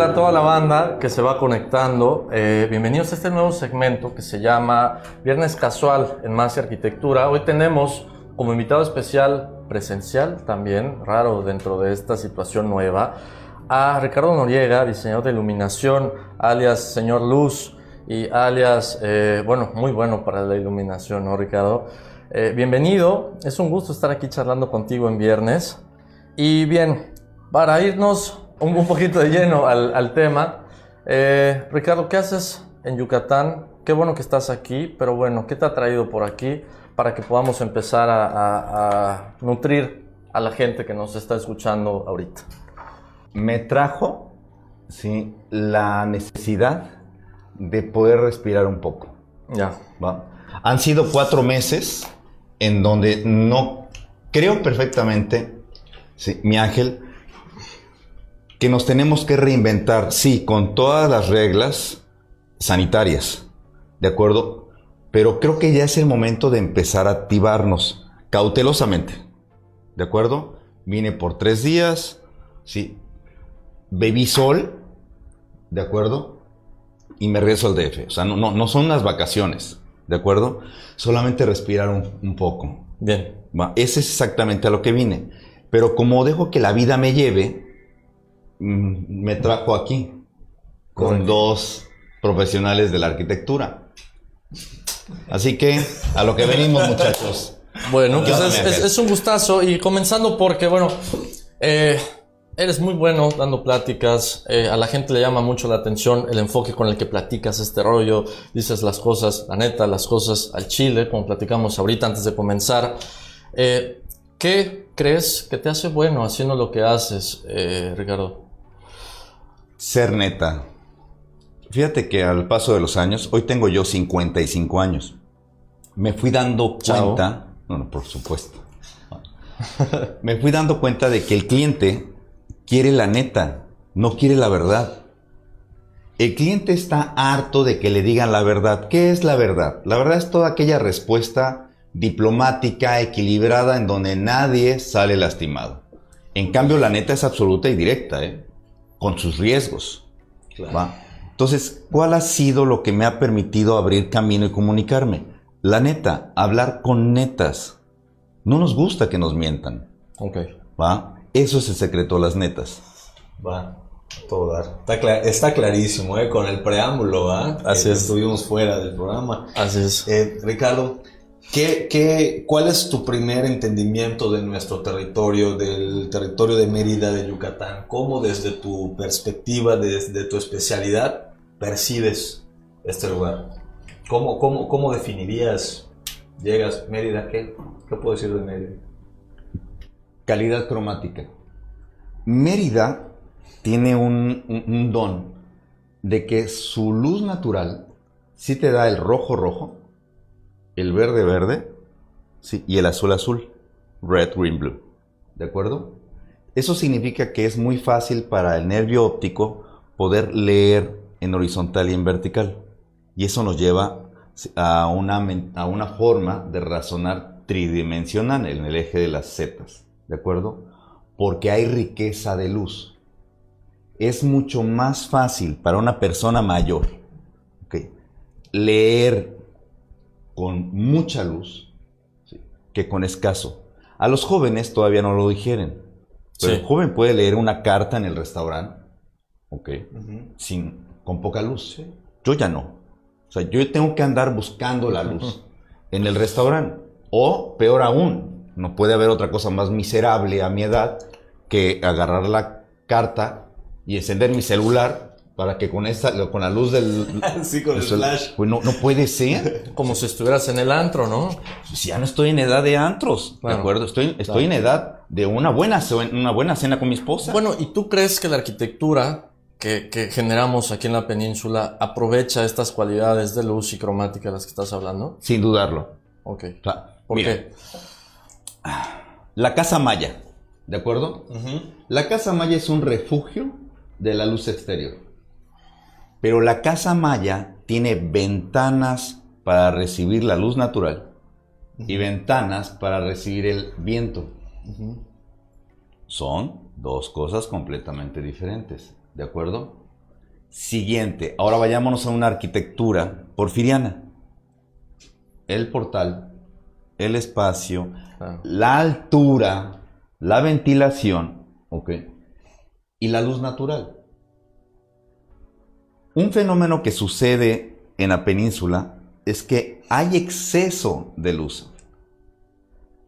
Hola a toda la banda que se va conectando. Eh, bienvenidos a este nuevo segmento que se llama Viernes Casual en Más Arquitectura. Hoy tenemos como invitado especial presencial también, raro dentro de esta situación nueva, a Ricardo Noriega, diseñador de iluminación, alias Señor Luz y alias, eh, bueno, muy bueno para la iluminación, ¿no, Ricardo? Eh, bienvenido, es un gusto estar aquí charlando contigo en viernes. Y bien, para irnos un, un poquito de lleno al, al tema, eh, Ricardo, ¿qué haces en Yucatán? Qué bueno que estás aquí, pero bueno, ¿qué te ha traído por aquí para que podamos empezar a, a- a nutrir a la gente que nos está escuchando ahorita? me trajo ¿sí? la necesidad de poder respirar un poco. Ya, ¿va? Han sido cuatro meses en donde no creo perfectamente, sí, mi ángel, que nos tenemos que reinventar, sí, con todas las reglas sanitarias, ¿de acuerdo? Pero creo que ya es el momento de empezar a activarnos cautelosamente, ¿de acuerdo? Vine por tres días, sí, bebí sol, ¿de acuerdo? Y me regreso al DF. O sea, no, no, no son unas vacaciones, ¿de acuerdo? Solamente respirar un, un poco. bien. Ese es exactamente a lo que vine. Pero como dejo que la vida me lleve, me trajo aquí con dos profesionales de la arquitectura. Así que a lo que venimos, muchachos. Bueno, pues es, un gustazo y comenzando porque, bueno, eh, eres muy bueno dando pláticas, eh, a la gente le llama mucho la atención el enfoque con el que platicas este rollo, dices las cosas, la neta, las cosas al chile, como platicamos ahorita antes de comenzar. Eh, ¿Qué crees que te hace bueno haciendo lo que haces, Ricardo? Ser neta. Fíjate que al paso de los años, hoy tengo yo 55 años. Me fui dando cuenta, no, no, por supuesto. Me fui dando cuenta de que el cliente quiere la neta, no quiere la verdad. El cliente está harto de que le digan la verdad. ¿Qué es la verdad? La verdad es toda aquella respuesta diplomática, equilibrada, en donde nadie sale lastimado. En cambio, la neta es absoluta y directa, ¿eh? Con sus riesgos. ¿va? Entonces, ¿cuál ha sido lo que me ha permitido abrir camino y comunicarme? La neta, hablar con netas. No nos gusta que nos mientan. Ok. ¿va? Eso es el secreto de las netas. Va, todo dar. Está, cla- está clarísimo, ¿eh? Con el preámbulo, ¿va? Así Que es. Estuvimos fuera del programa. Así es. Eh, Ricardo, ¿qué, qué, cuál es tu primer entendimiento de nuestro territorio, del territorio de Mérida, de Yucatán? ¿Cómo desde tu perspectiva, desde tu especialidad, percibes este lugar? ¿Cómo, cómo, cómo definirías, llegas, Mérida, qué, qué puedo decir de Mérida? Calidad cromática. Mérida tiene un, un- don de que su luz natural sí te da el rojo rojo, el verde verde sí, y el azul azul. Red, green, blue. ¿De acuerdo? Eso significa que es muy fácil para el nervio óptico poder leer en horizontal y en vertical. Y eso nos lleva a una, a una forma de razonar tridimensional en el eje de las zetas. ¿De acuerdo? Porque hay riqueza de luz. Es mucho más fácil para una persona mayor ¿ok? leer con mucha luz ¿sí? que con escaso. A los jóvenes todavía no lo digieren. Pero el joven puede leer una carta en el restaurante, ¿ok? Sin, con poca luz. Yo ya no. O sea, yo tengo que andar buscando la luz en el restaurante. O, peor aún, no puede haber otra cosa más miserable a mi edad que agarrar la carta y encender mi celular para que con esta, con la luz del... sí, con el flash. Pues no, no puede ser. Como si estuvieras en el antro, ¿no? Si ya no estoy en edad de antros, ¿de acuerdo? Estoy, estoy en edad de una buena, una buena cena con mi esposa. Bueno, ¿y tú crees que la arquitectura que, que, generamos aquí en la península aprovecha estas cualidades de luz y cromática de las que estás hablando? Sin dudarlo. Ok. ¿Por qué? La casa maya, ¿de acuerdo? La casa maya es un refugio de la luz exterior. Pero la casa maya tiene ventanas para recibir la luz natural y ventanas para recibir el viento. Son dos cosas completamente diferentes, ¿de acuerdo? Siguiente, ahora vayámonos a una arquitectura porfiriana. El portal, el espacio, la altura, la ventilación, ¿ok? Y la luz natural. Un fenómeno que sucede en la península es que hay exceso de luz.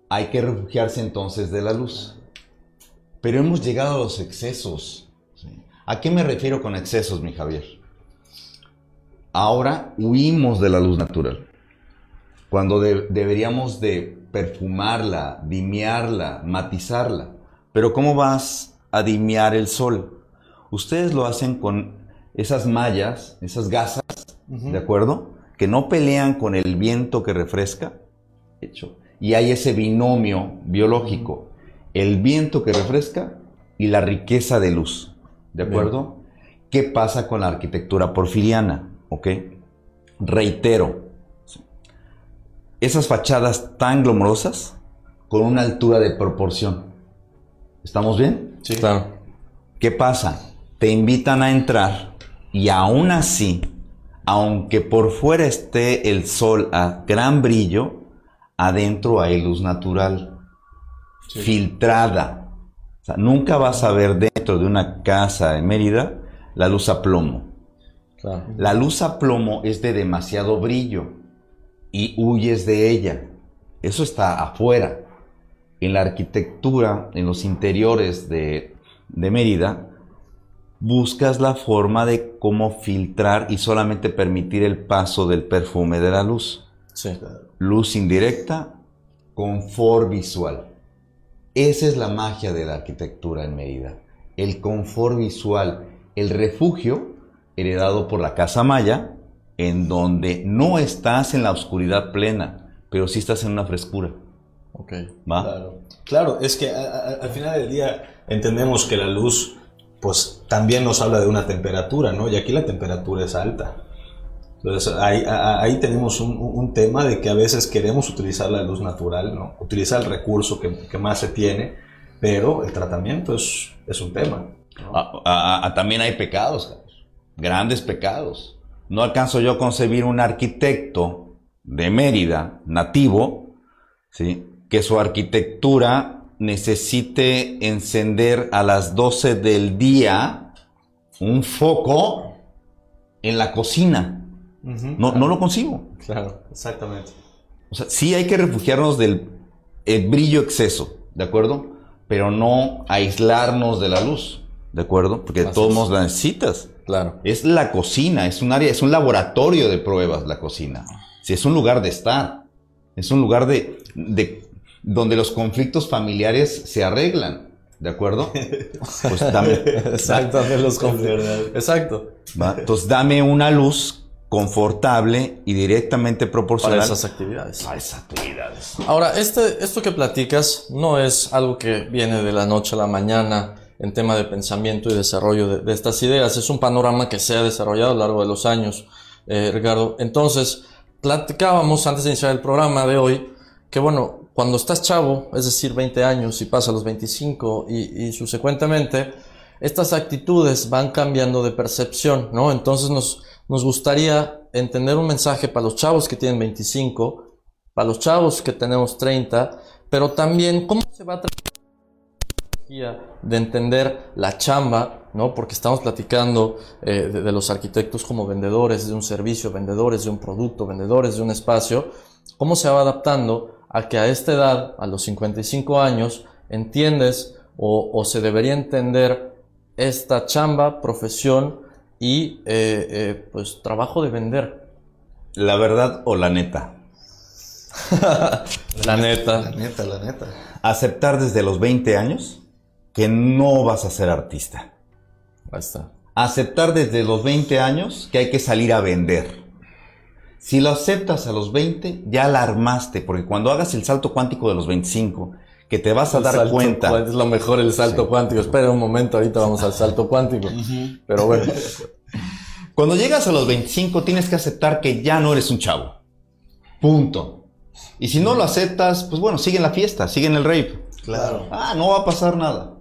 Hay que refugiarse entonces de la luz. Pero hemos llegado a los excesos. ¿A qué me refiero con excesos, mi Javier? Ahora huimos de la luz natural. Cuando deberíamos de perfumarla, dimiarla, matizarla. Pero ¿cómo vas a dimiar el sol? Ustedes lo hacen con esas mallas, esas gasas, ¿de acuerdo? Que no pelean con el viento que refresca, hecho. Y hay ese binomio biológico, el viento que refresca y la riqueza de luz, ¿de acuerdo? ¿Qué pasa con la arquitectura porfiriana? ¿Ok? Reitero, esas fachadas tan glomorosas con una altura de proporción. ¿Estamos bien? Sí. Claro. ¿Qué pasa? Te invitan a entrar y aún así, aunque por fuera esté el sol a gran brillo, adentro hay luz natural, filtrada. O sea, nunca vas a ver dentro de una casa en Mérida la luz a plomo. La luz a plomo es de demasiado brillo y huyes de ella. Eso está afuera. En la arquitectura, en los interiores de, de Mérida, buscas la forma de cómo filtrar y solamente permitir el paso del perfume de la luz. Luz indirecta, confort visual. Esa es la magia de la arquitectura en Mérida. El confort visual, el refugio heredado por la Casa Maya, en donde no estás en la oscuridad plena, pero sí estás en una frescura. Ok. Claro. claro, es que al final del día entendemos que la luz pues también nos habla de una temperatura, ¿no? Y aquí la temperatura es alta. Entonces ahí, tenemos un, tema de que a veces queremos utilizar la luz natural, ¿no? Utilizar el recurso que, más se tiene, pero el tratamiento es, es un tema. también hay pecados, grandes pecados. No alcanzo yo a concebir un arquitecto de Mérida, nativo, ¿sí? que su arquitectura necesite encender a las 12 del día un foco en la cocina. no, no, lo consigo. Claro, exactamente. O sea, sí hay que refugiarnos del brillo exceso, ¿de acuerdo? Pero no aislarnos de la luz, ¿de acuerdo? Porque de todos modos la necesitas. Claro. Es la cocina, es un área, es un laboratorio de pruebas la cocina. Si es un lugar de estar, es un lugar de, de donde los conflictos familiares se arreglan. ¿De acuerdo? Pues dame. Exacto, los conflictos. Exacto. Entonces dame una luz confortable y directamente proporcional. Para esas actividades. Para esas actividades. Ahora, este, esto que platicas no es algo que viene de la noche a la mañana en tema de pensamiento y desarrollo de, estas ideas. Es un panorama que se ha desarrollado a lo largo de los años, eh, Ricardo. Entonces, platicábamos antes de iniciar el programa de hoy que, bueno, cuando estás chavo, es decir, 20 años y pasa los 25 y, y subsecuentemente, estas actitudes van cambiando de percepción, ¿no? Entonces nos, nos gustaría entender un mensaje para los chavos que tienen 25 para los chavos que tenemos 30, pero también cómo se va a de entender la chamba, ¿no? Porque estamos platicando eh, de, de, los arquitectos como vendedores de un servicio, vendedores de un producto, vendedores de un espacio, cómo se va adaptando a que a esta edad, a los 55 años, entiendes o, o se debería entender esta chamba, profesión y eh, eh, pues trabajo de vender. La verdad o la neta. la neta. La neta, la neta. Aceptar desde los 20 años que no vas a ser artista. Basta. Aceptar desde los 20 años que hay que salir a vender. Si lo aceptas a los 20, ya la armaste, porque cuando hagas el salto cuántico de los 25, que te vas a dar cuenta. Es lo mejor el salto cuántico. Espera un momento, ahorita vamos al salto cuántico. Pero bueno. Cuando llegas a los 25, tienes que aceptar que ya no eres un chavo. Punto. Y si no lo aceptas, pues bueno, sigue en la fiesta, sigue en el rave. Claro. Ah, no va a pasar nada.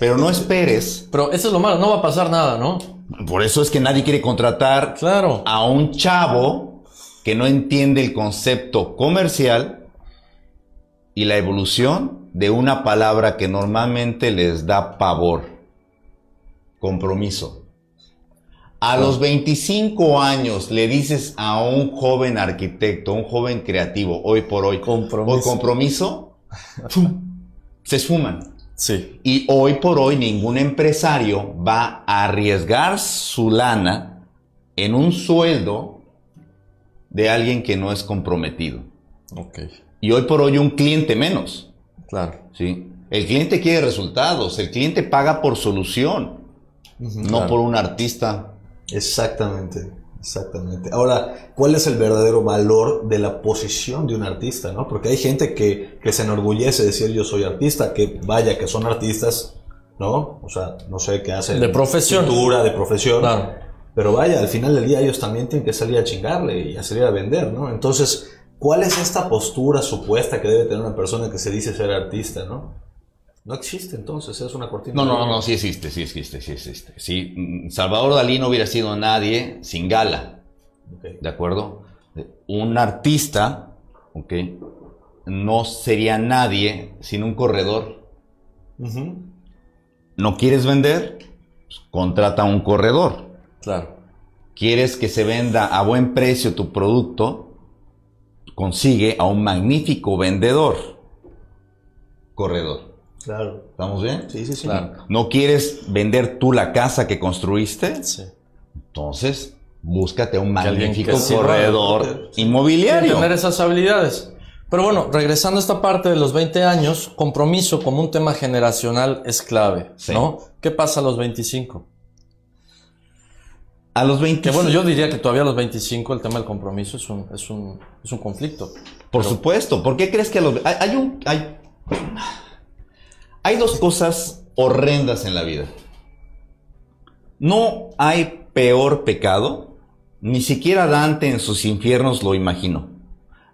Pero no esperes. Pero eso es lo malo, no va a pasar nada, ¿no? Por eso es que nadie quiere contratar claro. a un chavo que no entiende el concepto comercial y la evolución de una palabra que normalmente les da pavor. Compromiso. A los 25 años le dices a un joven arquitecto, un joven creativo, hoy por hoy, compromiso, compromiso se esfuman. Sí. Y hoy por hoy ningún empresario va a arriesgar su lana en un sueldo de alguien que no es comprometido. Ok. Y hoy por hoy un cliente menos. Claro. ¿sí? El cliente quiere resultados, el cliente paga por solución, no por un artista. Exactamente. Exactamente. Ahora, ¿cuál es el verdadero valor de la posición de un artista? ¿no? Porque hay gente que, que se enorgullece de decir yo soy artista, que vaya, que son artistas, ¿no? O sea, no sé qué hacen. De profesión. Cultura, de profesión. Claro. Pero vaya, al final del día ellos también tienen que salir a chingarle y a salir a vender, ¿no? Entonces, ¿cuál es esta postura supuesta que debe tener una persona que se dice ser artista, ¿no? No existe entonces, es una cortina. No, no, no, no, sí existe, sí existe, sí existe. Sí, Salvador Dalí no hubiera sido nadie sin gala. Okay. ¿De acuerdo? Un artista, ¿ok? No sería nadie sin un corredor. Uh -huh. ¿No quieres vender? Pues contrata un corredor. Claro. ¿Quieres que se venda a buen precio tu producto? Consigue a un magnífico vendedor. Corredor. Claro. ¿Estamos bien? Sí, sí, sí. Claro. ¿No quieres vender tú la casa que construiste? Sí. Entonces, búscate un magnífico sí, corredor inmobiliario. tener esas habilidades. Pero bueno, regresando a esta parte de los 20 años, compromiso como un tema generacional es clave, Sí. ¿no? ¿Qué pasa a los 25? A los 20. Que bueno, yo diría que todavía a los 25 el tema del compromiso es un, es un, es un conflicto. Por Pero- supuesto. ¿Por qué crees que a los... Hay, hay un... Hay, hay dos cosas horrendas en la vida. No hay peor pecado, ni siquiera Dante en sus infiernos lo imaginó.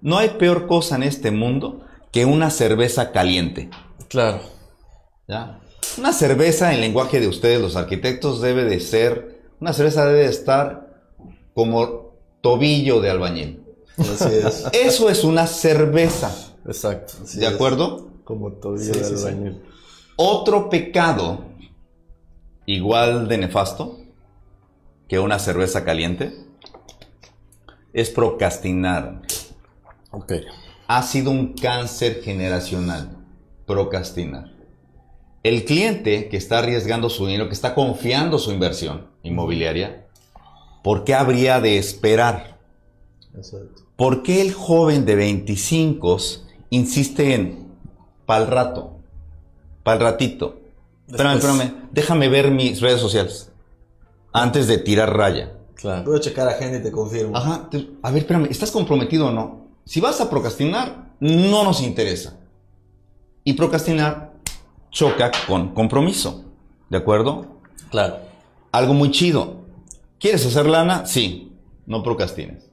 No hay peor cosa en este mundo que una cerveza caliente. Claro. ¿ya? Una cerveza, en lenguaje de ustedes, los arquitectos, debe de ser, una cerveza debe de estar como tobillo de albañil. Así es. Eso es una cerveza, Exacto. ¿de acuerdo? Como tobillo Sí, de sí, sí. albañil. Otro pecado, igual de nefasto que una cerveza caliente, es procrastinar. Ok. Ha sido un cáncer generacional, procrastinar. El cliente que está arriesgando su dinero, que está confiando su inversión inmobiliaria, ¿por qué habría de esperar? Exacto. ¿Por qué el joven de 25 insiste en pa'l rato? Pa'l ratito. Espérame, espérame. Déjame ver mis redes sociales. Antes de tirar raya. Claro. Voy a checar a gente y te confirmo. Ajá. te- A ver, espérame. ¿Estás comprometido o no? Si vas a procrastinar, no nos interesa. Y procrastinar choca con compromiso. ¿De acuerdo? Claro. Algo muy chido. ¿Quieres hacer lana? Sí. No procrastines.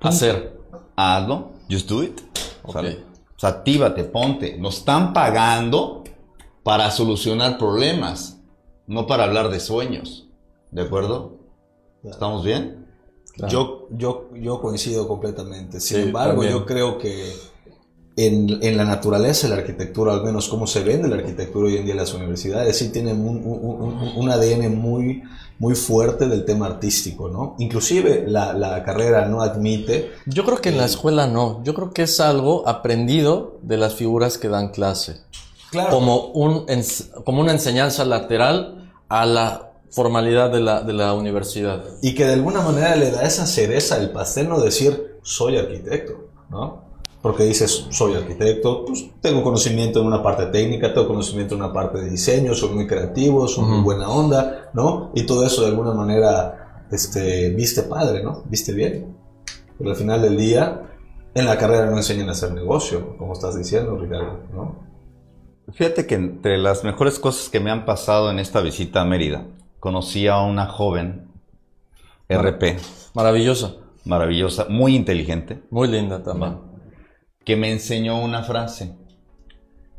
Hacer. hazlo, just do it. Ok. ¿sale? O sea, actívate, ponte. Nos están pagando para solucionar problemas, no para hablar de sueños. ¿De acuerdo? ¿Estamos bien? Yo, yo, yo coincido completamente. Sin embargo, yo creo que en, en, la naturaleza de la arquitectura, al menos como se vende la arquitectura hoy en día en las universidades, sí tienen un, un, un, ADN muy, muy fuerte del tema artístico, ¿no? Inclusive la, la carrera no admite... Yo creo que en la escuela no, yo creo que es algo aprendido de las figuras que dan clase. Claro. Como, un, como una enseñanza lateral a la formalidad de la, de la universidad. Y que de alguna manera le da esa cereza al pastel, no decir, soy arquitecto, ¿no? Porque dices, soy arquitecto, pues tengo conocimiento en una parte técnica, tengo conocimiento en una parte de diseño, soy muy creativo, soy muy buena onda, ¿no? Y todo eso de alguna manera, este, viste padre, ¿no? Viste bien. Pero al final del día, en la carrera no enseñan a hacer negocio, como estás diciendo, Ricardo, ¿no? Fíjate que entre las mejores cosas que me han pasado en esta visita a Mérida, conocí a una joven RP. Maravillosa. Maravillosa, muy inteligente. Muy linda también que me enseñó una frase.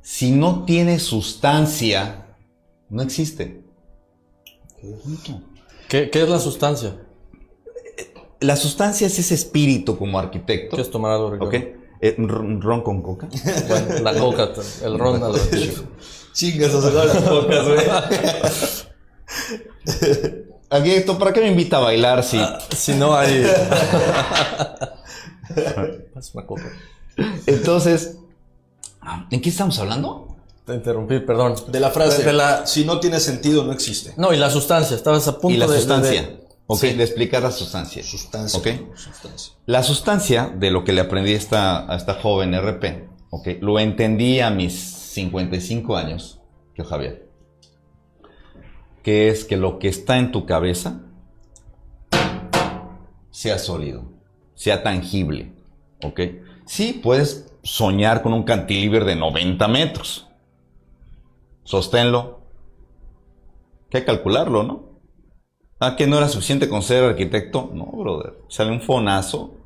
Si no tiene sustancia, no existe. ¿Qué, es la sustancia? La sustancia es ese espíritu como arquitecto. ¿Qué es tomar algo. Eh, ron con coca. la coca, el ron a Chingas a sacar las cocas, güey. Aquí, ¿para qué me invita a bailar si, si no hay... es una coca. Entonces, ¿en qué estamos hablando? Te interrumpí, perdón. De la frase. De la, si no tiene sentido, no existe. No, y la sustancia, estabas a punto de... Y la sustancia. ok, de explicar la sustancia. Sustancia. Ok. La sustancia de lo que le aprendí a esta, a esta joven RP, ok, lo entendí a mis 55 años, que Javier. Que es que lo que está en tu cabeza sea sólido, sea tangible, ok. Sí, puedes soñar con un cantilever de 90 metros. Sosténlo. Hay que calcularlo, ¿no? ¿Ah, que no era suficiente con ser arquitecto? No, brother. Sale un fonazo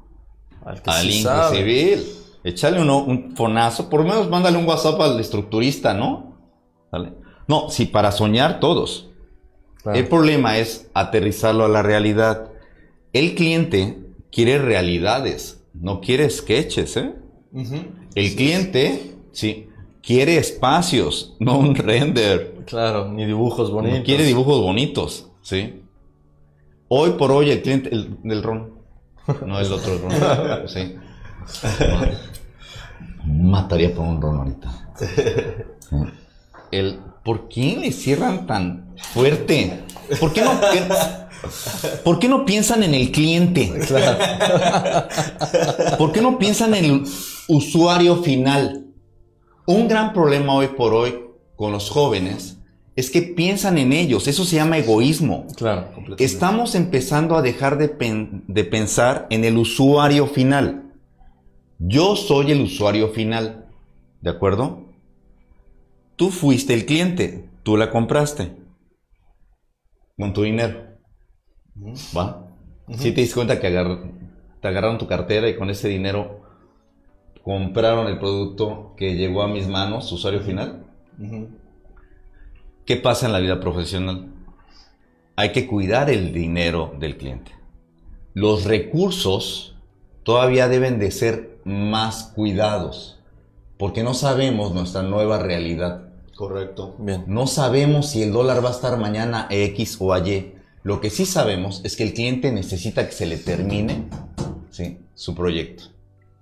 al, al civil. Échale uno, un fonazo. Por lo menos mándale un WhatsApp al estructurista, ¿no? No, si para soñar todos. El problema es aterrizarlo a la realidad. El cliente quiere realidades no quiere sketches, ¿eh? El cliente, sí, quiere espacios, no un render. Claro, ni dibujos bonitos. quiere dibujos bonitos, ¿sí? Hoy por hoy el cliente, el del ron, no el otro ron, sí. Mataría por un ron ahorita. El, ¿Por qué le cierran tan fuerte? ¿Por qué no? ¿Por qué no piensan en el cliente? ¿Por qué no piensan en el usuario final? Un gran problema hoy por hoy con los jóvenes es que piensan en ellos. Eso se llama egoísmo. Claro, Estamos empezando a dejar de, de pensar en el usuario final. Yo soy el usuario final. ¿De acuerdo? Tú fuiste el cliente. Tú la compraste. Con tu dinero. ¿Va? Si te diste cuenta que te agarraron tu cartera y con ese dinero compraron el producto que llegó a mis manos, usuario final. ¿Qué pasa en la vida profesional? Hay que cuidar el dinero del cliente. Los recursos todavía deben de ser más cuidados, porque no sabemos nuestra nueva realidad. Correcto. Bien. No sabemos si el dólar va a estar mañana X o Y. Lo que sí sabemos es que el cliente necesita que se le termine ¿sí? su proyecto.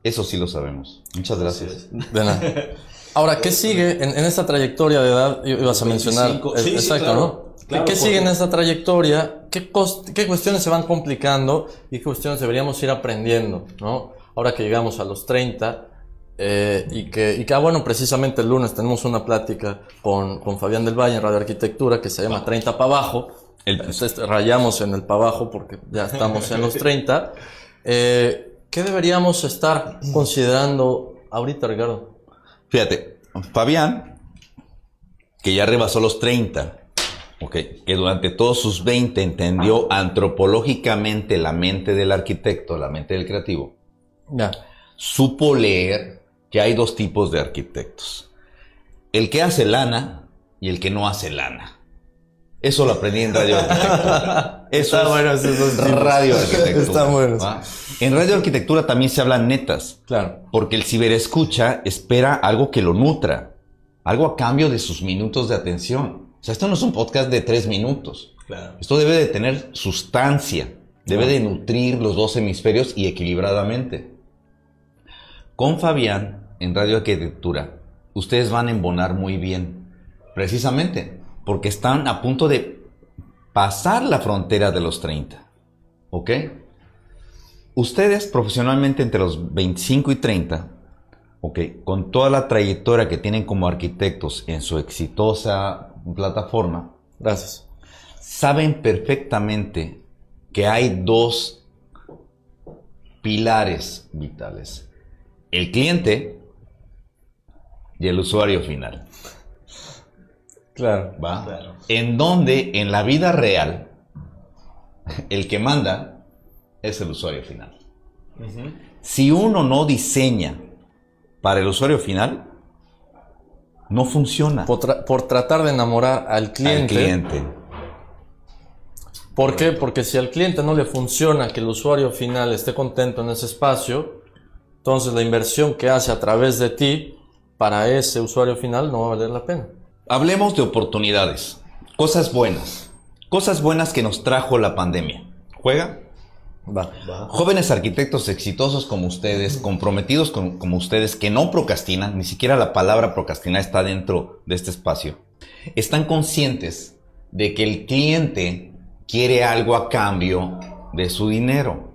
Eso sí lo sabemos. Muchas gracias. De nada. Ahora, ¿qué sigue en, esta trayectoria de edad? Ibas a mencionar. exacto, ¿no? ¿Qué sigue en esta trayectoria? ¿Qué, ¿Qué cuestiones se van complicando y qué cuestiones deberíamos ir aprendiendo? ¿no? Ahora que llegamos a los 30 eh, y, que, y que, ah, bueno, precisamente el lunes tenemos una plática con, con Fabián del Valle en Radio Arquitectura que se llama 30 para abajo rayamos en el para abajo porque ya estamos en los 30. Eh, ¿Qué deberíamos estar considerando ahorita, Ricardo? Fíjate, Fabián, que ya rebasó los 30, okay, que durante todos sus 20 entendió antropológicamente la mente del arquitecto, la mente del creativo, ya. supo leer que hay dos tipos de arquitectos. El que hace lana y el que no hace lana. Eso lo aprendí en radio arquitectura. Eso Está bueno, tipos. radio arquitectura. Está bueno. ¿va? En radio arquitectura también se hablan netas. Claro. Porque el ciberescucha espera algo que lo nutra. Algo a cambio de sus minutos de atención. O sea, esto no es un podcast de tres minutos. Claro. Esto debe de tener sustancia. Debe de nutrir los dos hemisferios y equilibradamente. Con Fabián, en Radio Arquitectura, ustedes van a embonar muy bien. Precisamente porque están a punto de pasar la frontera de los 30. ¿Ok? Ustedes profesionalmente entre los 25 y 30, ok, con toda la trayectoria que tienen como arquitectos en su exitosa plataforma, Gracias. saben perfectamente que hay dos pilares vitales. El cliente y el usuario final. Claro. ¿va? Claro. En donde en la vida real el que manda es el usuario final. Si uno no diseña para el usuario final, no funciona. Por, tra- por tratar de enamorar al Al cliente. cliente. ¿Por qué? Porque si al cliente no le funciona que el usuario final esté contento en ese espacio, entonces la inversión que hace a través de ti para ese usuario final no va a valer la pena. Hablemos de oportunidades, cosas buenas, cosas buenas que nos trajo la pandemia. ¿Juega? Va. Jóvenes arquitectos exitosos como ustedes, comprometidos con- como ustedes, que no procrastinan, ni siquiera la palabra procrastinar está dentro de este espacio, están conscientes de que el cliente quiere algo a cambio de su dinero.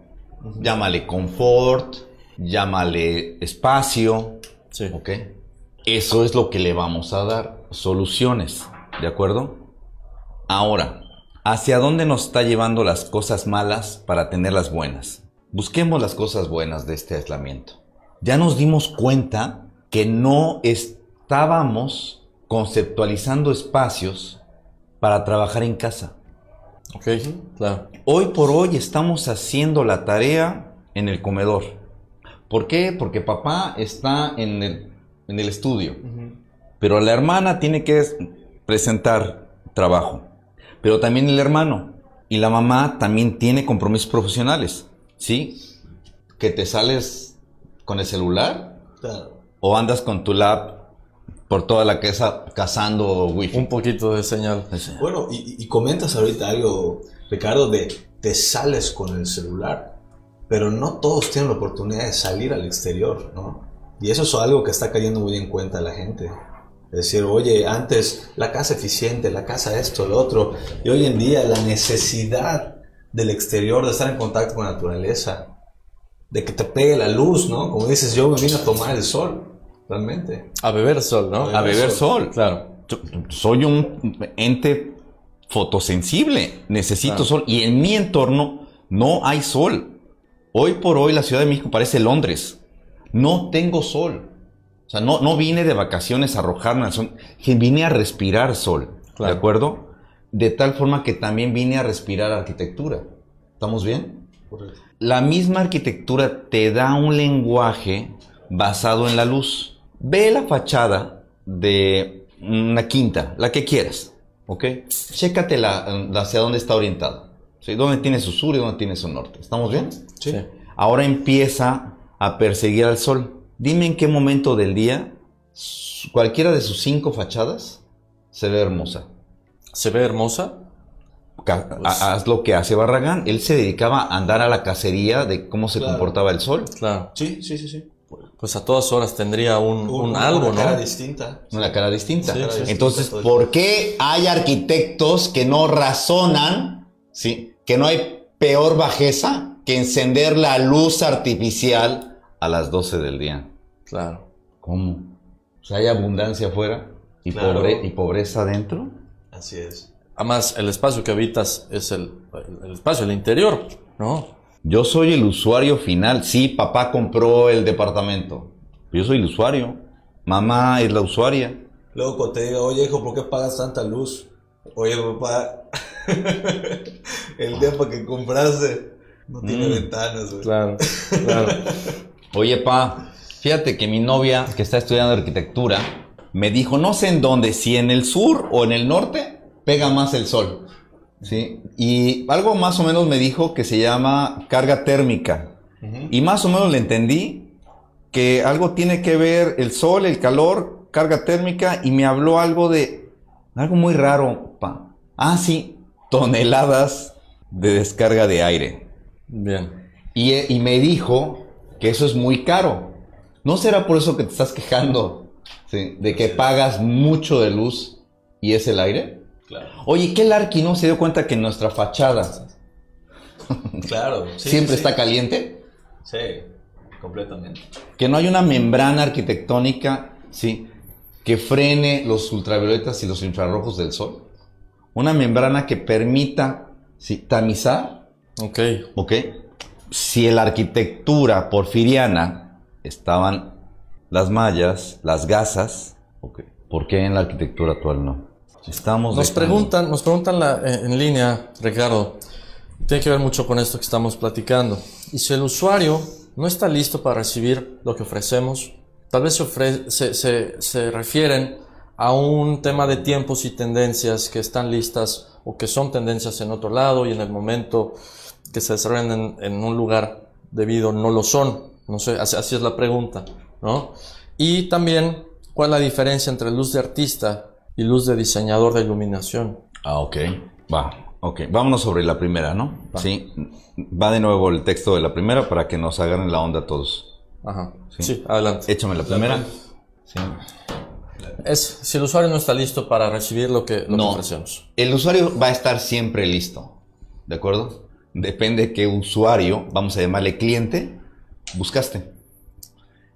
Llámale confort, llámale espacio, Sí. ¿ok? Eso es lo que le vamos a dar, soluciones, ¿de acuerdo? Ahora, ¿hacia dónde nos está llevando las cosas malas para tener las buenas? Busquemos las cosas buenas de este aislamiento. Ya nos dimos cuenta que no estábamos conceptualizando espacios para trabajar en casa. Ok, claro. Hoy por hoy estamos haciendo la tarea en el comedor. ¿Por qué? Porque papá está en el, en el estudio. Pero la hermana tiene que presentar trabajo. Pero también el hermano. Y la mamá también tiene compromisos profesionales. ¿Sí? Que te sales con el celular Claro. o andas con tu lab por toda la casa cazando wifi. Un poquito de señal. Bueno, y, y comentas ahorita algo, Ricardo, de te sales con el celular, pero no todos tienen la oportunidad de salir al exterior, ¿no? Y eso es algo que está cayendo muy en cuenta la gente. Es decir, oye, antes la casa eficiente, la casa esto, lo otro, y hoy en día la necesidad del exterior, de estar en contacto con la naturaleza, de que te pegue la luz, ¿no? Como dices, yo me vine a tomar el sol, realmente. A beber sol, ¿no? A beber sol. Claro. Yo- soy un ente fotosensible, necesito Claro. sol y en mi entorno no hay sol. Hoy por hoy la Ciudad de México parece Londres. No tengo sol. O sea, no, no vine de vacaciones a arrojarme al sol, vine a respirar sol. Claro. ¿De acuerdo? De tal forma que también vine a respirar arquitectura. ¿Estamos bien? La misma arquitectura te da un lenguaje basado en la luz. Ve la fachada de una quinta, la que quieras, ¿ok? Chécate la, hacia dónde está orientada. ¿sí? ¿Dónde tiene su sur y dónde tiene su norte? ¿Estamos bien? Sí. Ahora empieza a perseguir al sol. Dime en qué momento del día cualquiera de sus cinco fachadas se ve hermosa. ¿Se ve hermosa? Ca- ha- Haz lo que hace Barragán. Él se dedicaba a andar a la cacería de cómo se Claro. comportaba el sol. Claro. Sí, sí, sí, sí. Pues a todas horas tendría un, un Una algo, cara ¿no? distinta. Una cara distinta. Sí, sí, sí. Entonces, ¿por qué hay arquitectos que no razonan? ¿Sí? Que no hay peor bajeza que encender la luz artificial a las 12 del día. Claro. ¿Cómo? O sea, hay abundancia afuera y, Claro. pobre- y pobreza adentro. Así es. Además, el espacio que habitas es el, espacio, el interior, ¿no? Yo soy el usuario final. Sí, papá compró el departamento. Yo soy el usuario. Mamá es la usuaria. Luego cuando te diga, oye hijo, ¿por qué pagas tanta luz? Oye papá, el depa que compraste no tiene Mm. ventanas, güey. Claro, claro. Oye, pa, fíjate que mi novia, que está estudiando arquitectura, me dijo, no sé en dónde, si en el sur o en el norte, pega más el sol. ¿sí? Y algo más o menos me dijo que se llama carga térmica. Y más o menos le entendí que algo tiene que ver el sol, el calor, carga térmica, y me habló algo de algo muy raro. Pa. Ah, sí, toneladas de descarga de aire. Bien. Y, y me dijo que eso es muy caro. ¿No será por eso que te estás quejando sí, de que pagas mucho de luz y es el aire? Claro. Oye, ¿qué Arqui no se dio cuenta que nuestra fachada Claro. sí, siempre sí. está caliente? Sí, completamente. Que no hay una membrana arquitectónica, sí, que frene los ultravioletas y los infrarrojos del sol. Una membrana que permita, sí, tamizar, Ok. ¿ok? Si en la arquitectura porfiriana estaban las mallas, las gasas, ¿ok? ¿por qué en la arquitectura actual no? Estamos Nos dejando- preguntan, nos preguntan la- eh, en línea, Ricardo, tiene que ver mucho con esto que estamos platicando. Y si el usuario no está listo para recibir lo que ofrecemos, tal vez se, ofre- se, se- se refieren a un tema de tiempos y tendencias que están listas o que son tendencias en otro lado y en el momento que se desarrollan en, en un lugar debido no lo son. No sé, así, así es la pregunta, ¿no? Y también, ¿cuál es la diferencia entre luz de artista y luz de diseñador de iluminación? Ah, ok. Va, ok. Vámonos sobre la primera, ¿no? Sí. Va de nuevo el texto de la primera para que nos agarren la onda todos. Ajá. Sí. Sí, adelante. Échame la primera. Sí. Es si el usuario no está listo para recibir lo que, lo que No. ofrecemos. El usuario va a estar siempre listo. ¿De acuerdo? Depende qué usuario, vamos a llamarle cliente, buscaste.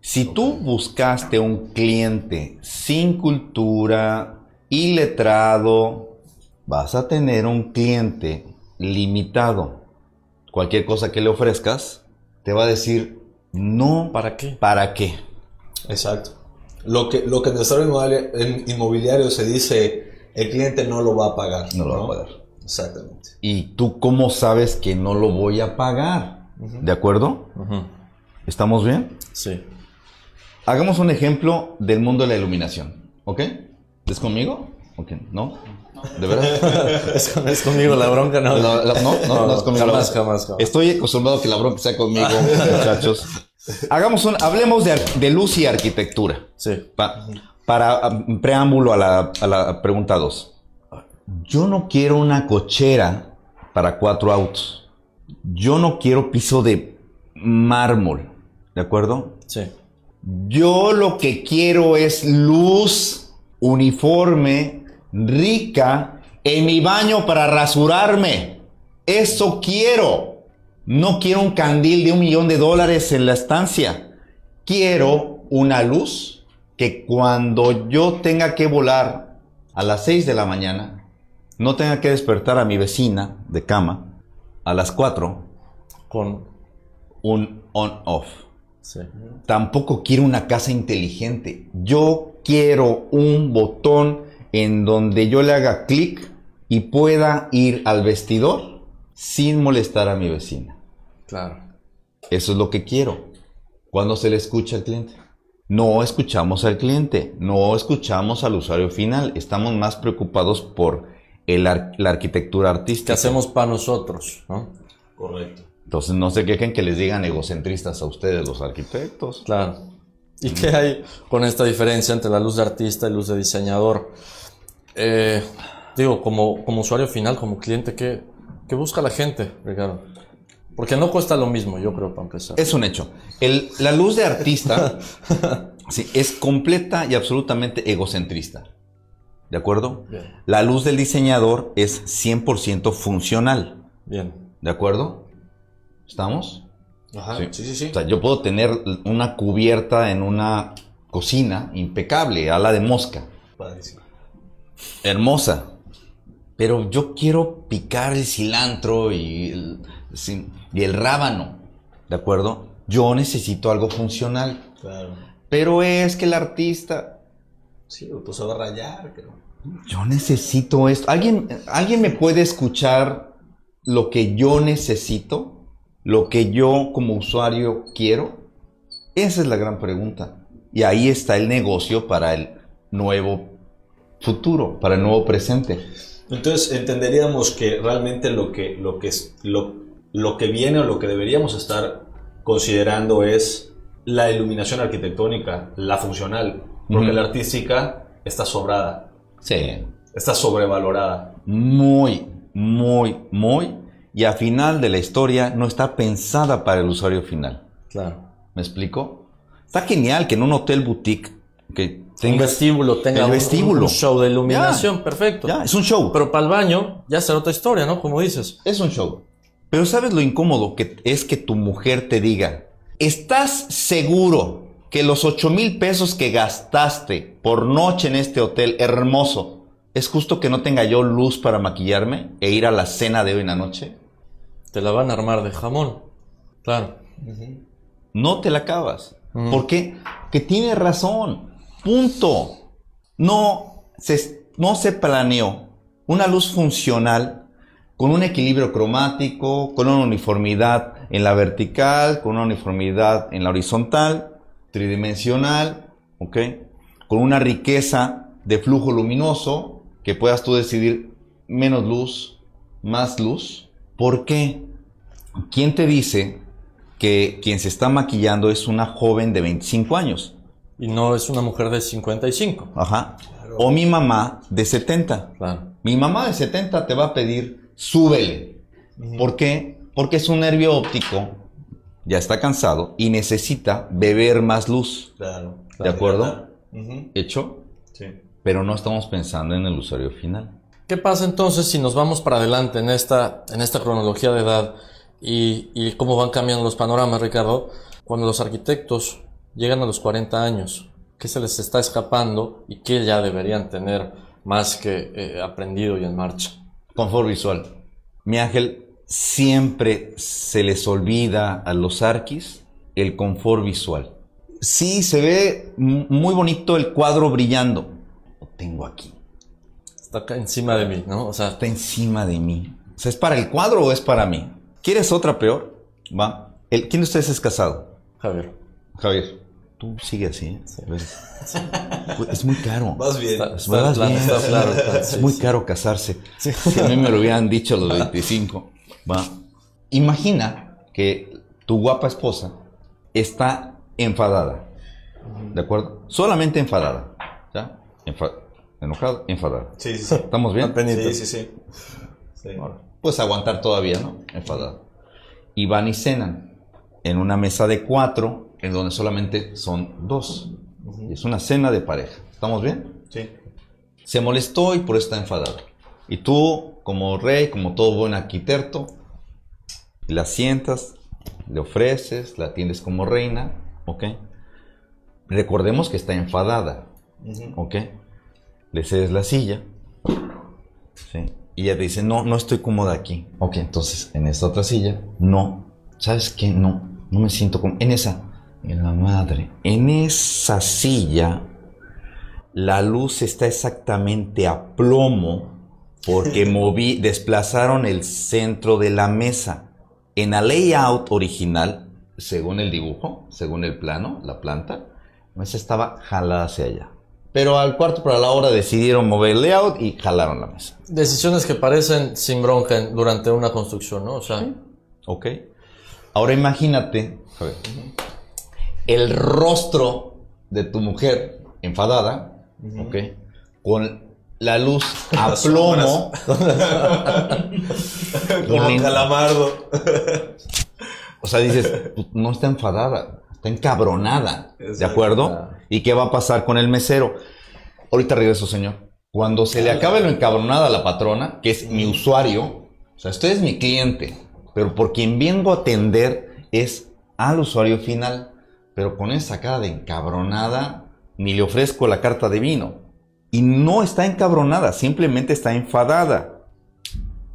Si tú buscaste un cliente sin cultura, iletrado, vas a tener un cliente limitado. Cualquier cosa que le ofrezcas, te va a decir, no, ¿Para qué? ¿para qué? Exacto. Lo que, lo que en el desarrollo inmobiliario, inmobiliario se dice, el cliente no lo va a pagar. No lo va a pagar. Exactamente. ¿Y tú cómo sabes que no lo voy a pagar? ¿De acuerdo? ¿Estamos bien? Sí. Hagamos un ejemplo del mundo de la iluminación, ¿ok? ¿Es conmigo? ¿Ok? ¿No? ¿De verdad? es, con- es conmigo la bronca, ¿no? La- la- no, no, no es conmigo. Jamás, jamás, jamás. Estoy acostumbrado a que la bronca sea conmigo, muchachos. Hagamos un, hablemos de, ar- de luz y arquitectura. Sí. Pa- para um, preámbulo a la, a la pregunta 2. Yo no quiero una cochera para cuatro autos. Yo no quiero piso de mármol. ¿De acuerdo? Sí. Yo lo que quiero es luz uniforme, rica, en mi baño para rasurarme. Eso quiero. No quiero un candil de un millón de dólares en la estancia. Quiero una luz que cuando yo tenga que volar a las 6 de la mañana, no tenga que despertar a mi vecina de cama a las 4, Con. un on-off. Sí. Tampoco quiero una casa inteligente. Yo quiero un botón en donde yo le haga clic y pueda ir al vestidor sin molestar a mi vecina. Claro. Eso es lo que quiero. Cuando se le escucha al cliente. No escuchamos al cliente, no escuchamos al usuario final. Estamos más preocupados por el ar- la arquitectura ¿Qué artística. hacemos para nosotros? ¿no? Correcto. Entonces no se quejen que les digan egocentristas a ustedes los arquitectos. Claro. ¿Y qué hay con esta diferencia entre la luz de artista y luz de diseñador? Eh, digo, como, como usuario final, como cliente, ¿qué, qué busca la gente, Ricardo? Porque no cuesta lo mismo, yo creo, para empezar. Es un hecho. El- la luz de artista sí, es completa y absolutamente egocentrista. ¿De acuerdo? Bien. La luz del diseñador es 100% funcional. Bien. ¿De acuerdo? ¿Estamos? Ajá. Sí, sí, sí. O sea, yo puedo tener una cubierta en una cocina impecable, ala de mosca, Padrísimo. hermosa. Pero yo quiero picar el cilantro y el, y el rábano. ¿De acuerdo? Yo necesito algo funcional. Claro. Pero es que el artista, Sí, pues se va a rayar, creo. yo necesito esto. ¿Alguien, ¿Alguien me puede escuchar lo que yo necesito? ¿Lo que yo como usuario quiero? Esa es la gran pregunta. Y ahí está el negocio para el nuevo futuro, para el nuevo presente. Entonces entenderíamos que realmente lo que, lo que, lo, lo que viene o lo que deberíamos estar considerando es la iluminación arquitectónica, la funcional, porque la artística está sobrada. Sí. Está sobrevalorada. Muy, muy, muy. Y al final de la historia no está pensada para el usuario final. Claro. ¿Me explico? Está genial que en un hotel boutique que tenga un vestíbulo tenga un, vestíbulo. Un, show de iluminación, perfecto. Ya, es un show. Pero para el baño ya será otra historia, ¿no? Como dices. Es un show. Pero ¿sabes lo incómodo que es que tu mujer te diga, ¿estás seguro que los 8 mil pesos que gastaste por noche en este hotel hermoso, es justo que no tenga yo luz para maquillarme e ir a la cena de hoy en la noche? Te la van a armar de jamón. Claro. No te la acabas. ¿Por qué? Que tiene razón. Punto. No se, no se planeó una luz funcional con un equilibrio cromático, con una uniformidad en la vertical, con una uniformidad en la horizontal, tridimensional, ¿ok? Con una riqueza de flujo luminoso que puedas tú decidir menos luz, más luz. ¿Por qué? ¿Quién te dice que quien se está maquillando es una joven de 25 años? Y no es una mujer de 55. Ajá. O mi mamá de 70. Claro. Mi mamá de 70 te va a pedir, súbele. ¿Por qué? Porque es un nervio óptico, ya está cansado y necesita beber más luz. Claro. ¿De acuerdo? ¿Hecho? Sí. Pero no estamos pensando en el usuario final. ¿Qué pasa entonces si nos vamos para adelante en esta, en esta cronología de edad y, y cómo van cambiando los panoramas, Ricardo? Cuando los arquitectos llegan a los 40 años, ¿qué se les está escapando y qué ya deberían tener más que eh, aprendido y en marcha? Confort visual. Mi ángel, siempre se les olvida a los arquis el confort visual. Sí, se ve muy bonito el cuadro brillando. Lo tengo aquí. Está acá encima de mí, ¿no? O sea, está encima de mí. O sea, ¿es para el cuadro o es para mí? ¿Quieres otra peor? Va. El, ¿Quién de ustedes es casado? Javier. Javier. Tú sigue así. ¿eh? Es muy caro. Vas bien. Está, bien. claro. Es muy caro casarse. Si a mí me lo hubieran dicho a los 25. Va. Imagina que tu guapa esposa está enfadada. ¿De acuerdo? Solamente enfadada. ¿Ya? enojada, enfadada. Sí, sí, sí. ¿Estamos bien? Sí, sí, sí. sí. Pues aguantar todavía, ¿no? Enfadada. Y van y cenan en una mesa de cuatro en donde solamente son dos. Es una cena de pareja. ¿Estamos bien? Sí. Se molestó y por eso está enfadado. Y tú, como rey, como todo buen arquitecto, la sientas, le ofreces, la atiendes como reina, ¿ok? Recordemos que está enfadada, ¿ok? Le cedes la silla, ¿sí? Y ella te dice, no, no estoy cómoda aquí. Ok, entonces, en esta otra silla, no. ¿Sabes qué? No, no me siento como... En esa, en la madre. En esa silla, la luz está exactamente a plomo porque moví, desplazaron el centro de la mesa. En la layout original, según el dibujo, según el plano, la planta, la mesa estaba jalada hacia allá. Pero al cuarto para la hora decidieron mover el layout y jalaron la mesa. Decisiones que parecen sin bronca durante una construcción, ¿no? O sea. Ok. Ahora imagínate, el rostro de tu mujer enfadada, ¿ok? Con la luz a plomo. Como un calamardo. o sea, dices, pues, no está enfadada, está encabronada, ¿de acuerdo? ¿Y qué va a pasar con el mesero? Ahorita regreso, señor. Cuando se le acabe lo encabronada a la patrona, que es mi usuario, o sea, usted es mi cliente, pero por quien vengo a atender es al usuario final pero con esa cara de encabronada, ni le ofrezco la carta de vino. Y no está encabronada, simplemente está enfadada.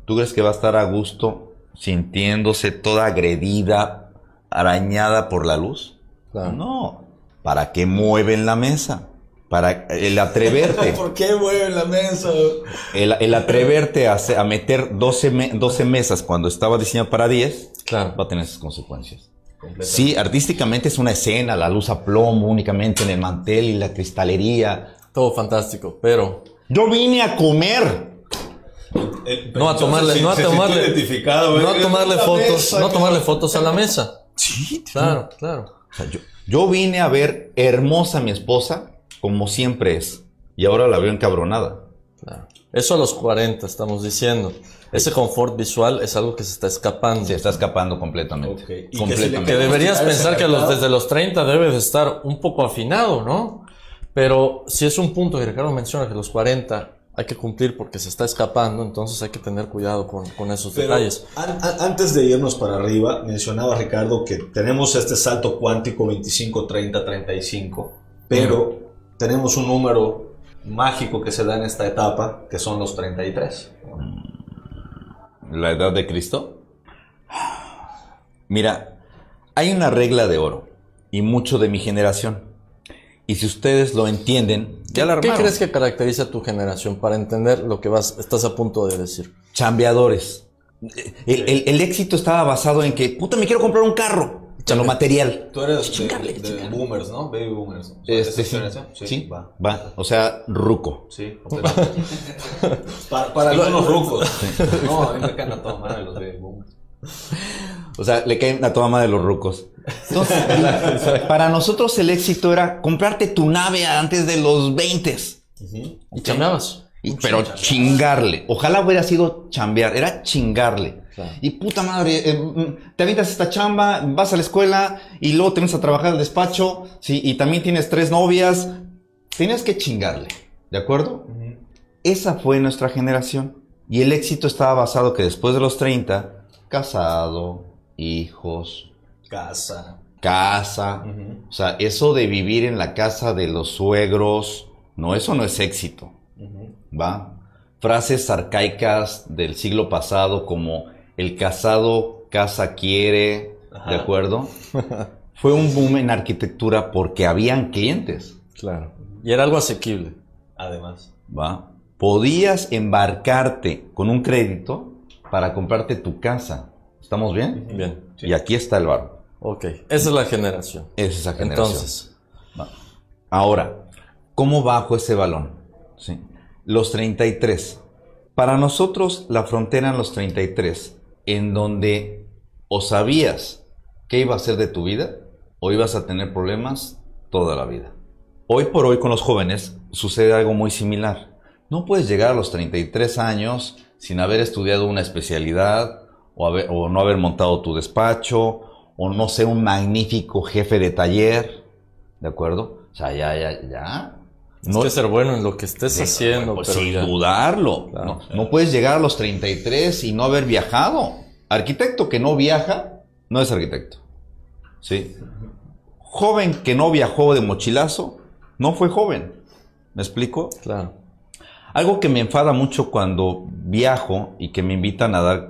¿Tú crees que va a estar a gusto sintiéndose toda agredida, arañada por la luz? No. ¿Para qué mueven la mesa? Para el atreverte. ¿Por qué mueven la mesa? El, atreverte a, a meter 12, 12, mesas cuando estaba diseñado para 10 claro. va a tener sus consecuencias. Sí, artísticamente es una escena, la luz a plomo únicamente en el mantel y la cristalería. Todo fantástico, pero Yo vine a comer. no a tomarle, no a tomarle, no a tomarle fotos, no a tomarle fotos a la mesa. Sí, Claro, claro. O sea, yo, yo vine a ver hermosa a mi esposa, como siempre es. Y ahora la veo encabronada. Claro. Eso a los 40 estamos diciendo. Ese confort visual es algo que se está escapando. Se está escapando completamente. Ok. Y que si deberías pensar que a los, desde los 30 debe de estar un poco afinado, ¿no? Pero si es un punto que Ricardo menciona que los 40 hay que cumplir porque se está escapando, entonces hay que tener cuidado con, con esos Pero detalles. an- an- antes de irnos para arriba, mencionaba Ricardo que tenemos este salto cuántico 25, 30, 35, pero tenemos un número mágico que se da en esta etapa, que son los 33. ¿La edad de Cristo? Mira, hay una regla de oro y mucho de mi generación. Y si ustedes lo entienden, ya la ¿Qué crees que caracteriza a tu generación para entender lo que vas, estás a punto de decir? Chambeadores. El, el- el éxito estaba basado en que, puta, me quiero comprar un carro. En lo material. Tú eres de, boomers, ¿no? Baby boomers. Este, ¿Esa sí, generación? sí, va. va. O sea, ruco. Sí, para, para algunos rucos. No, a mí me caen a toda madre los baby boomers. O sea, le caen a toda madre los rucos. Entonces, para nosotros el éxito era comprarte tu nave antes de los 20. ¿Y chambeabas? Pero chingarle. Ojalá hubiera sido chambear. Era chingarle. Claro. Y puta madre, eh, mm, te avientas esta chamba, vas a la escuela y luego te vienes a trabajar al despacho, sí, y también tienes tres novias. Tienes que chingarle, ¿de acuerdo? Esa fue nuestra generación. Y el éxito estaba basado que después de los 30, casado, hijos, Casa. casa. O sea, eso de vivir en la casa de los suegros, no, eso no es éxito. ¿Va? Frases arcaicas del siglo pasado como el casado casa quiere, ¿de acuerdo? Fue un boom en arquitectura porque habían clientes, Claro. Y era algo asequible. Además. ¿va? Podías embarcarte con un crédito para comprarte tu casa. ¿Estamos bien? Bien. Y aquí está el bar. Ok. Esa es la generación. Es esa generación. Entonces, Ahora, ¿cómo bajo ese balón? Sí. Los 33. Para nosotros la frontera en los 33, en donde o sabías qué iba a ser de tu vida o ibas a tener problemas toda la vida. Hoy por hoy con los jóvenes sucede algo muy similar. No puedes llegar a los 33 años sin haber estudiado una especialidad o, haber- o no haber montado tu despacho o no ser un magnífico jefe de taller. ¿De acuerdo? O sea, ya, ya, ya. no que ser bueno en lo que estés haciendo, Pues, pero sin ya. dudarlo. Claro. no, no puedes llegar a los 33 y no haber viajado. Arquitecto que no viaja, no es arquitecto. ¿Sí? Joven que no viajó de mochilazo, no fue joven. ¿Me explico? Claro. Algo que me enfada mucho cuando viajo y que me invitan a dar...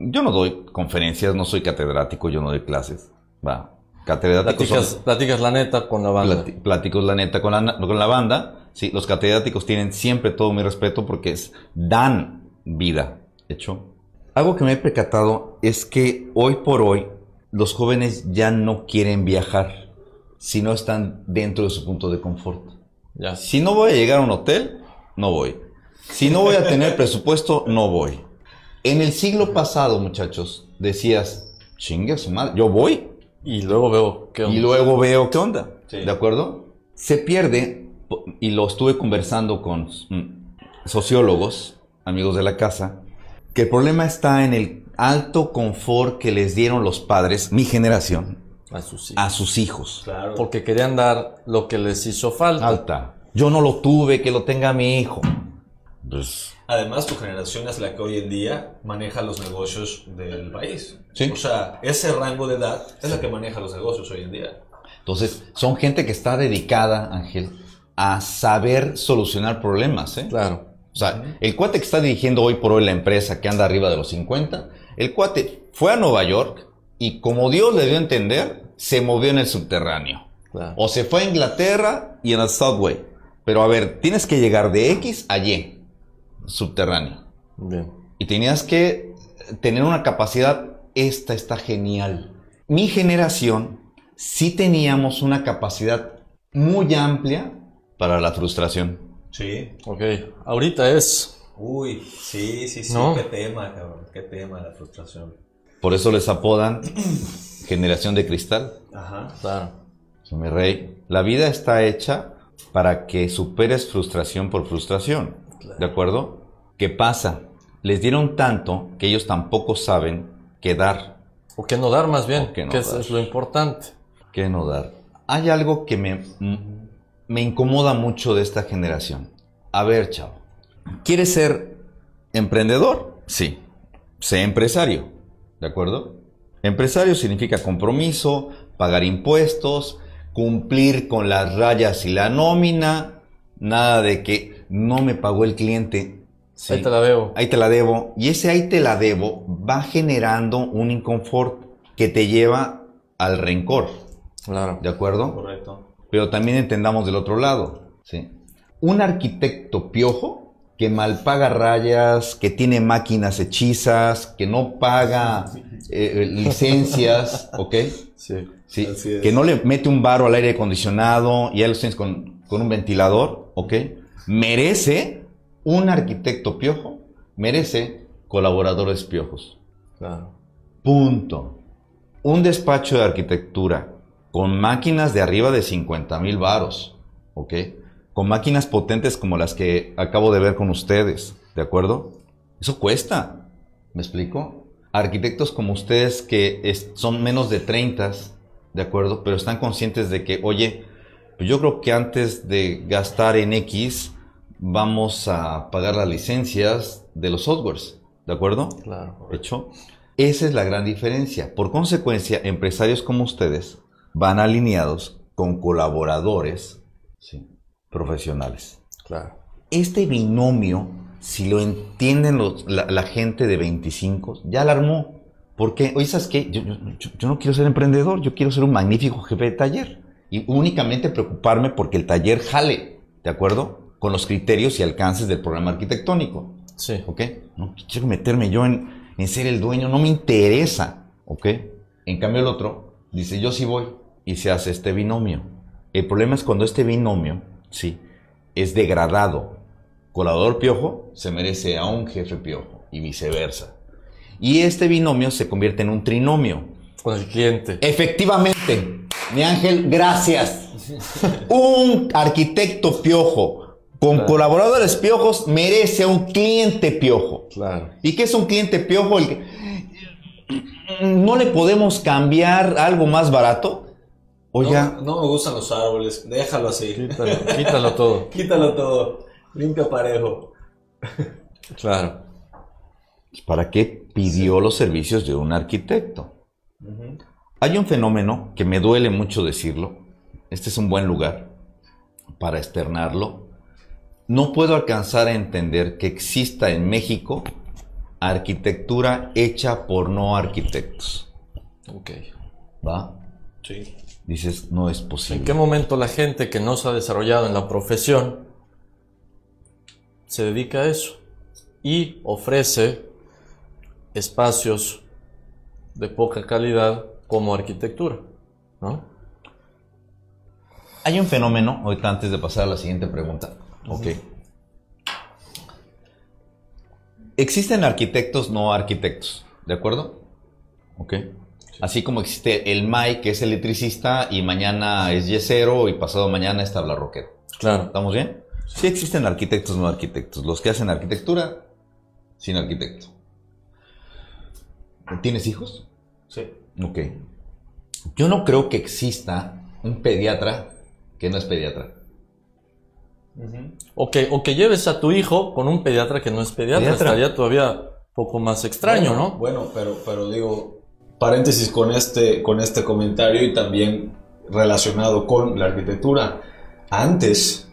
Yo no doy conferencias, no soy catedrático, yo no doy clases. Va. Catedráticos Platicas, son- platicas la neta con la banda. Plati- Platicos la neta con la, con la banda. Sí, los catedráticos tienen siempre todo mi respeto porque es, dan vida. Hecho. Algo que me he percatado es que hoy por hoy los jóvenes ya no quieren viajar si no están dentro de su punto de confort. Ya. Si no voy a llegar a un hotel, no voy. Si no voy a tener presupuesto, no voy. En el siglo pasado, muchachos, decías, chingue a su madre, yo voy Y luego veo que y luego veo qué onda. Sí. ¿De acuerdo? Se pierde, y lo estuve conversando con mm, sociólogos, amigos de la casa, que el problema está en el alto confort que les dieron los padres, mi generación, a sus hijos. a sus hijos. Claro. Porque querían dar lo que les hizo falta. Alta. Yo no lo tuve, que lo tenga mi hijo. Pues, Además, tu generación es la que hoy en día maneja los negocios del país. Sí. O sea, ese rango de edad es la que maneja los negocios hoy en día. entonces, son gente que está dedicada, Ángel, a saber solucionar problemas, ¿eh? Claro. O sea, el cuate que está dirigiendo hoy por hoy la empresa que anda arriba de los 50, el cuate fue a Nueva York y como Dios le dio a entender, se movió en el subterráneo. Claro. O se fue a Inglaterra y en el subway. Pero a ver, tienes que llegar de X a Y, subterráneo. Bien. Y tenías que tener una capacidad, esta está genial. Mi generación sí teníamos una capacidad muy amplia para la frustración. Sí. Ok, ahorita es... Uy, sí, sí, sí, ¿No? qué tema, cabrón, qué tema la frustración. Por eso les apodan generación de cristal. Ajá. Claro. Mi rey, la vida está hecha para que superes frustración por frustración. ¿De acuerdo? ¿Qué pasa? Les dieron tanto que ellos tampoco saben qué dar, O que no dar más bien, que no eso es lo importante. qué no dar. Hay algo que me, me incomoda mucho de esta generación. A ver, chavo. ¿Quieres ser emprendedor? Sí. Sé empresario. ¿De acuerdo? Empresario significa compromiso, pagar impuestos, cumplir con las rayas y la nómina. Nada de que no me pagó el cliente. Sí. Ahí te la debo. Ahí te la debo. Y ese ahí te la debo va generando un inconfort que te lleva al rencor. Claro. ¿De acuerdo? Correcto. Pero también entendamos del otro lado. ¿sí? Un arquitecto piojo que malpaga rayas, que tiene máquinas hechizas, que no paga eh, licencias, ¿ok? Sí. Sí, es. que no le mete un varo al aire acondicionado y ya lo tienes con, con un ventilador, ¿ok? Merece un arquitecto piojo, merece colaboradores piojos. Claro. Punto. Un despacho de arquitectura con máquinas de arriba de 50 mil varos, ¿ok? Con máquinas potentes como las que acabo de ver con ustedes, ¿de acuerdo? Eso cuesta, ¿me explico? Arquitectos como ustedes que es- son menos de 30, ¿de acuerdo? Pero están conscientes de que, oye, pues yo creo que antes de gastar en X, vamos a pagar las licencias de los softwares, ¿de acuerdo? Claro. hecho. Esa es la gran diferencia. Por consecuencia, empresarios como ustedes van alineados con colaboradores sí, profesionales. Claro. Este binomio, si lo entienden los- la, la gente de 25, ya la armó. Porque, oye, ¿sabes qué? Yo- yo no quiero ser emprendedor, yo quiero ser un magnífico jefe de taller. Y únicamente preocuparme porque el taller jale, ¿de acuerdo? Con los criterios y alcances del programa arquitectónico. Sí. ¿ok? No quiero meterme yo en, en ser el dueño, no me interesa, ¿ok? En cambio el otro dice, yo sí voy, y se hace este binomio. El problema es cuando este binomio, sí, es degradado. Colaborador piojo se merece a un jefe piojo, y viceversa. Y este binomio se convierte en un trinomio. Con el cliente. Efectivamente, mi ángel, gracias. Un arquitecto piojo con colaboradores piojos merece a un cliente piojo. Claro. ¿Y qué es un cliente piojo? El que- ¿No le podemos cambiar algo más barato? Oiga, No, no me gustan los árboles, déjalo así. Quítalo, quítalo todo. Quítalo todo, limpia parejo. Claro. ¿para qué pidió los servicios de un arquitecto? Hay un fenómeno que me duele mucho decirlo. Este es un buen lugar para externarlo. No puedo alcanzar a entender que exista en México arquitectura hecha por no arquitectos. Ok. ¿Va? Sí. Dices, no es ¿En posible. qué momento la gente que no se ha desarrollado en la profesión se dedica a eso y ofrece espacios de poca calidad como arquitectura? ¿No? Hay un fenómeno, ahorita antes de pasar a la siguiente pregunta. Ok. Existen arquitectos no arquitectos, ¿de acuerdo? Ok. Así como existe el MAI, que es electricista, y mañana es yesero, y pasado mañana es tablarroquero. Claro. ¿Estamos bien? Sí existen arquitectos no arquitectos. Los que hacen arquitectura sin arquitecto. ¿Tienes hijos? Sí. Ok. Yo no creo que exista un pediatra que no es pediatra. O que, o que lleves a tu hijo con un pediatra que no es pediatra. Pediatra. Estaría todavía poco más extraño, Bueno, ¿no? Bueno, pero, pero digo, paréntesis con este, con este comentario y también relacionado con la arquitectura. Antes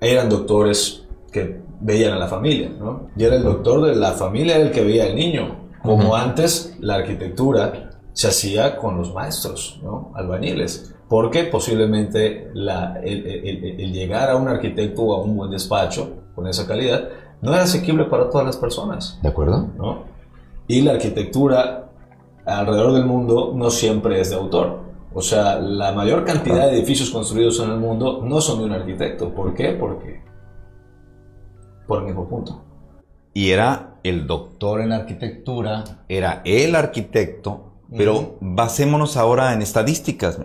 eran doctores que veían a la familia, ¿no? Y era el doctor de la familia el que veía al niño. Como antes la arquitectura se hacía con los maestros, ¿no? Albañiles. Porque posiblemente la- el, el- el- el llegar a un arquitecto o a un buen despacho con esa calidad no era asequible para todas las personas. ¿De acuerdo? ¿no? Y la arquitectura alrededor del mundo no siempre es de autor. O sea, la mayor cantidad de edificios construidos en el mundo no son de un arquitecto. ¿Por qué? Porque... Por el mismo punto. Y era el doctor en arquitectura, era el arquitecto, pero basémonos ahora en estadísticas,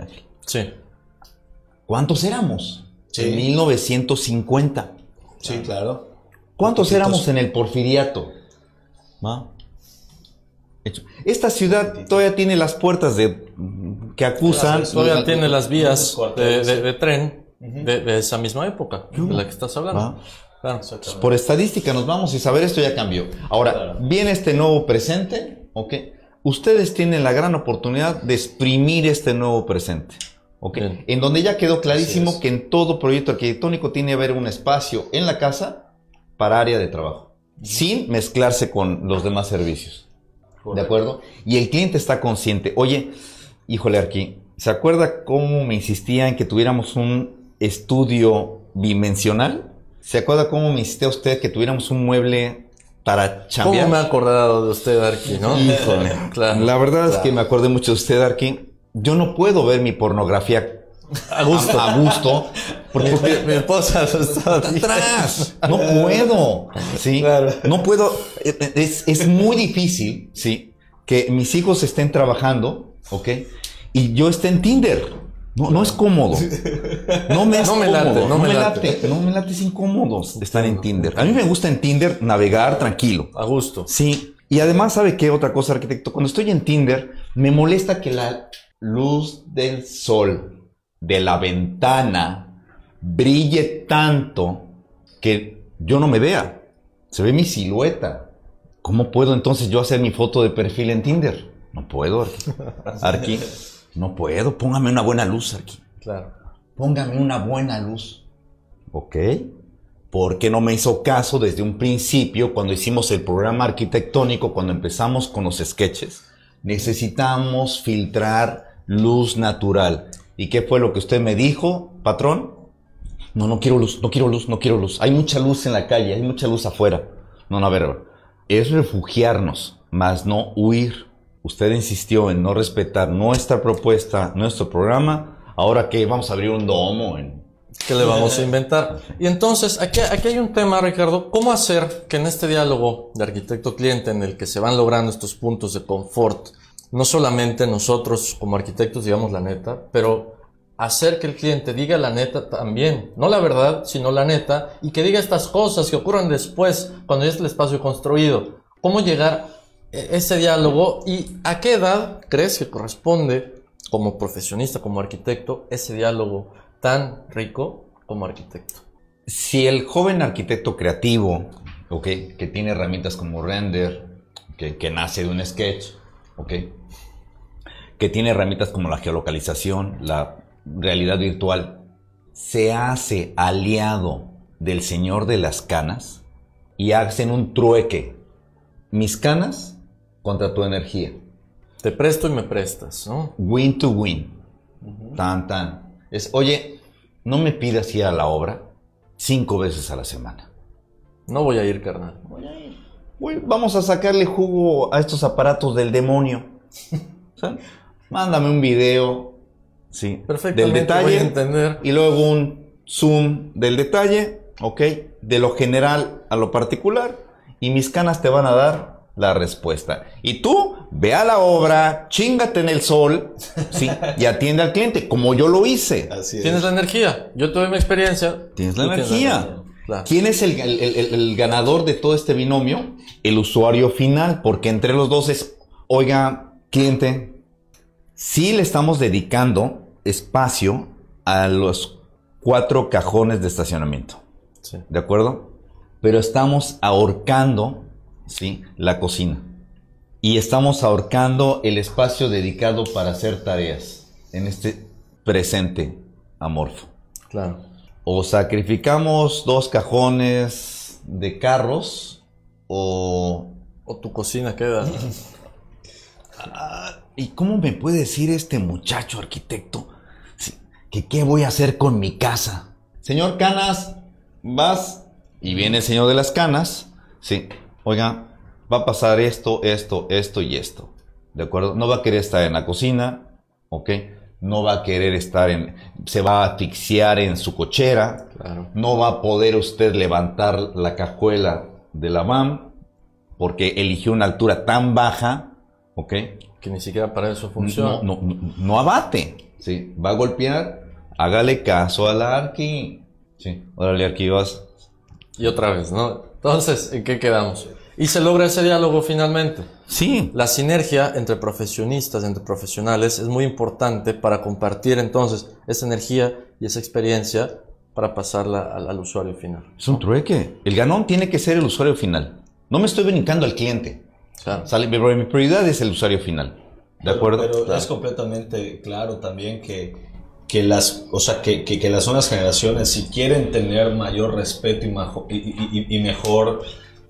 Sí. ¿Cuántos éramos? Sí. En 1950. Sí, claro. ¿Cuántos éramos en el porfiriato? ¿Va? Hecho. Esta ciudad todavía tiene las puertas de que acusan. Todavía tiene las vías de, cuarteles. de- de tren de, de esa misma época de la que estás hablando. ¿Va? Claro. Por estadística nos vamos y saber esto ya cambió. Ahora, Claro. viene este nuevo presente, ¿ok? Ustedes tienen la gran oportunidad de exprimir este nuevo presente, ¿ok? Bien. En donde ya quedó clarísimo que en todo proyecto arquitectónico tiene que haber un espacio en la casa para área de trabajo, sin mezclarse con los demás servicios. ¿De acuerdo? Y el cliente está consciente. Oye, híjole, Arqui, ¿se acuerda cómo me insistía en que tuviéramos un estudio bidimensional? ¿Se acuerda cómo me insistía usted que tuviéramos un mueble para ¿Cómo chambear? me he acordado de usted, Arki, no? Híjole. Claro. La verdad es que me acordé mucho de usted, Arqui. Yo no puedo ver mi pornografía A gusto. a, a gusto. Porque, Mi, mi esposa diciendo. atrás. No puedo. Sí. Claro. No puedo. Es, es muy difícil, sí, que mis hijos estén trabajando, ¿ok? Y yo esté en Tinder. No, no es cómodo. No me, es No me cómodo. late, no me late. No me late, es incómodo estar en Tinder. A mí me gusta en Tinder navegar tranquilo. A gusto. Sí. Y además, ¿sabe qué otra cosa, arquitecto? Cuando estoy en Tinder, me molesta que la luz del sol de la ventana brille tanto que yo no me vea. Se ve mi silueta. ¿Cómo puedo entonces yo hacer mi foto de perfil en Tinder? No puedo, Arqui. No puedo. Póngame una buena luz, Arqui. Claro. Póngame una buena luz. ¿Ok? ¿Por qué no me hizo caso desde un principio cuando hicimos el programa arquitectónico, cuando empezamos con los sketches? Necesitamos filtrar luz natural. ¿Y qué fue lo que usted me dijo, patrón? No, no quiero luz, no quiero luz, no quiero luz. Hay mucha luz en la calle, hay mucha luz afuera. No, no, a ver. Es refugiarnos, más no huir. Usted insistió en no respetar nuestra propuesta, nuestro programa. Ahora que vamos a abrir un domo en... ¿Qué le vamos a inventar? Y entonces, aquí, aquí hay un tema, Ricardo. ¿Cómo hacer que en este diálogo de arquitecto-cliente en el que se van logrando estos puntos de confort, no solamente nosotros como arquitectos digamos la neta, pero hacer que el cliente diga la neta también, no la verdad, sino la neta, y que diga estas cosas que ocurran después, cuando ya esté el espacio construido. ¿Cómo llegar a ese diálogo y a qué edad crees que corresponde, como profesionista, como arquitecto, ese diálogo tan rico como arquitecto? Si el joven arquitecto creativo, ok, que tiene herramientas como render, que nace de un sketch, ok, que tiene herramientas como la geolocalización, la realidad virtual, se hace aliado del señor de las canas y hacen un trueque. Mis canas contra tu energía. Te presto y me prestas, ¿no? Win to win. Tan, tan. Es, oye, no me pidas ir a la obra cinco veces a la semana. No voy a ir, carnal. Uy, vamos a sacarle jugo a estos aparatos del demonio. Mándame un video, sí, del detalle voy a entender. y luego un zoom del detalle, ok, de lo general a lo particular y mis canas te van a dar la respuesta. Y tú ve a la obra, chingate en el sol, sí, y atiende al cliente como yo lo hice. Así es. Tienes la energía. Yo tuve mi experiencia. Tienes la energía. Claro. ¿Quién es el, el- el- el ganador de todo este binomio? El usuario final, porque entre los dos es, oiga, cliente, sí le estamos dedicando espacio a los cuatro cajones de estacionamiento, Sí. ¿de acuerdo? Pero estamos ahorcando, ¿sí? La cocina. Y estamos ahorcando el espacio dedicado para hacer tareas en este presente amorfo. Claro. O sacrificamos dos cajones de carros o... O tu cocina queda. ¿Y cómo me puede decir este muchacho arquitecto que qué voy a hacer con mi casa? Señor Canas, vas y viene el señor de las canas. Sí, oiga, va a pasar esto, esto, esto y esto. ¿De acuerdo? No va a querer estar en la cocina, ¿ok? no va a querer estar en, se va a asfixiar en su cochera, no va a poder usted levantar la cajuela de la van porque eligió una altura tan baja, ¿ok? Que ni siquiera para eso funciona. No, no, abate, ¿sí? Va a golpear, hágale caso al arqui, ¿sí? Órale, arqui, vas. Y otra vez, ¿no? Entonces, ¿en qué quedamos? Y se logra ese diálogo finalmente. Sí. La sinergia entre profesionistas, entre profesionales, es muy importante para compartir entonces esa energía y esa experiencia para pasarla al, usuario final. Es un trueque. El ganón tiene que ser el usuario final. No me estoy brincando al cliente. Claro. Sale, mi prioridad es el usuario final. ¿De acuerdo? Pero es completamente claro también que, que las, o sea, que, que, las nuevas generaciones, si quieren tener mayor respeto y, y, y mejor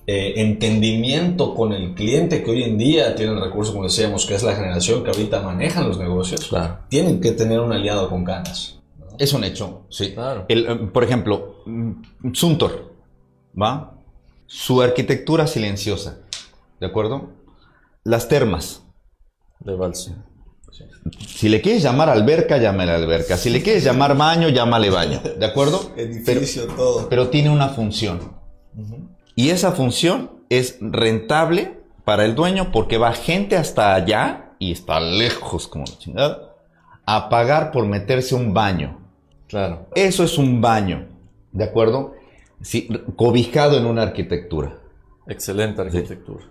eh, entendimiento con el cliente que hoy en día tiene el recurso, como decíamos, que es la generación que ahorita manejan los negocios, tienen que tener un aliado con ganas. Es un hecho, sí. Claro. El, eh, por ejemplo, mm, Suntor, ¿va? Su arquitectura silenciosa, ¿de acuerdo? Las termas. De balsa. Si le quieres llamar alberca, llámale alberca. Si le quieres llamar baño, llámale baño. ¿De acuerdo? Edificio, todo. Pero tiene una función. Y esa función es rentable para el dueño porque va gente hasta allá y está lejos como la chingada a pagar por meterse un baño. Claro. Eso es un baño, ¿de acuerdo? Sí, cobijado en una arquitectura. Excelente arquitectura.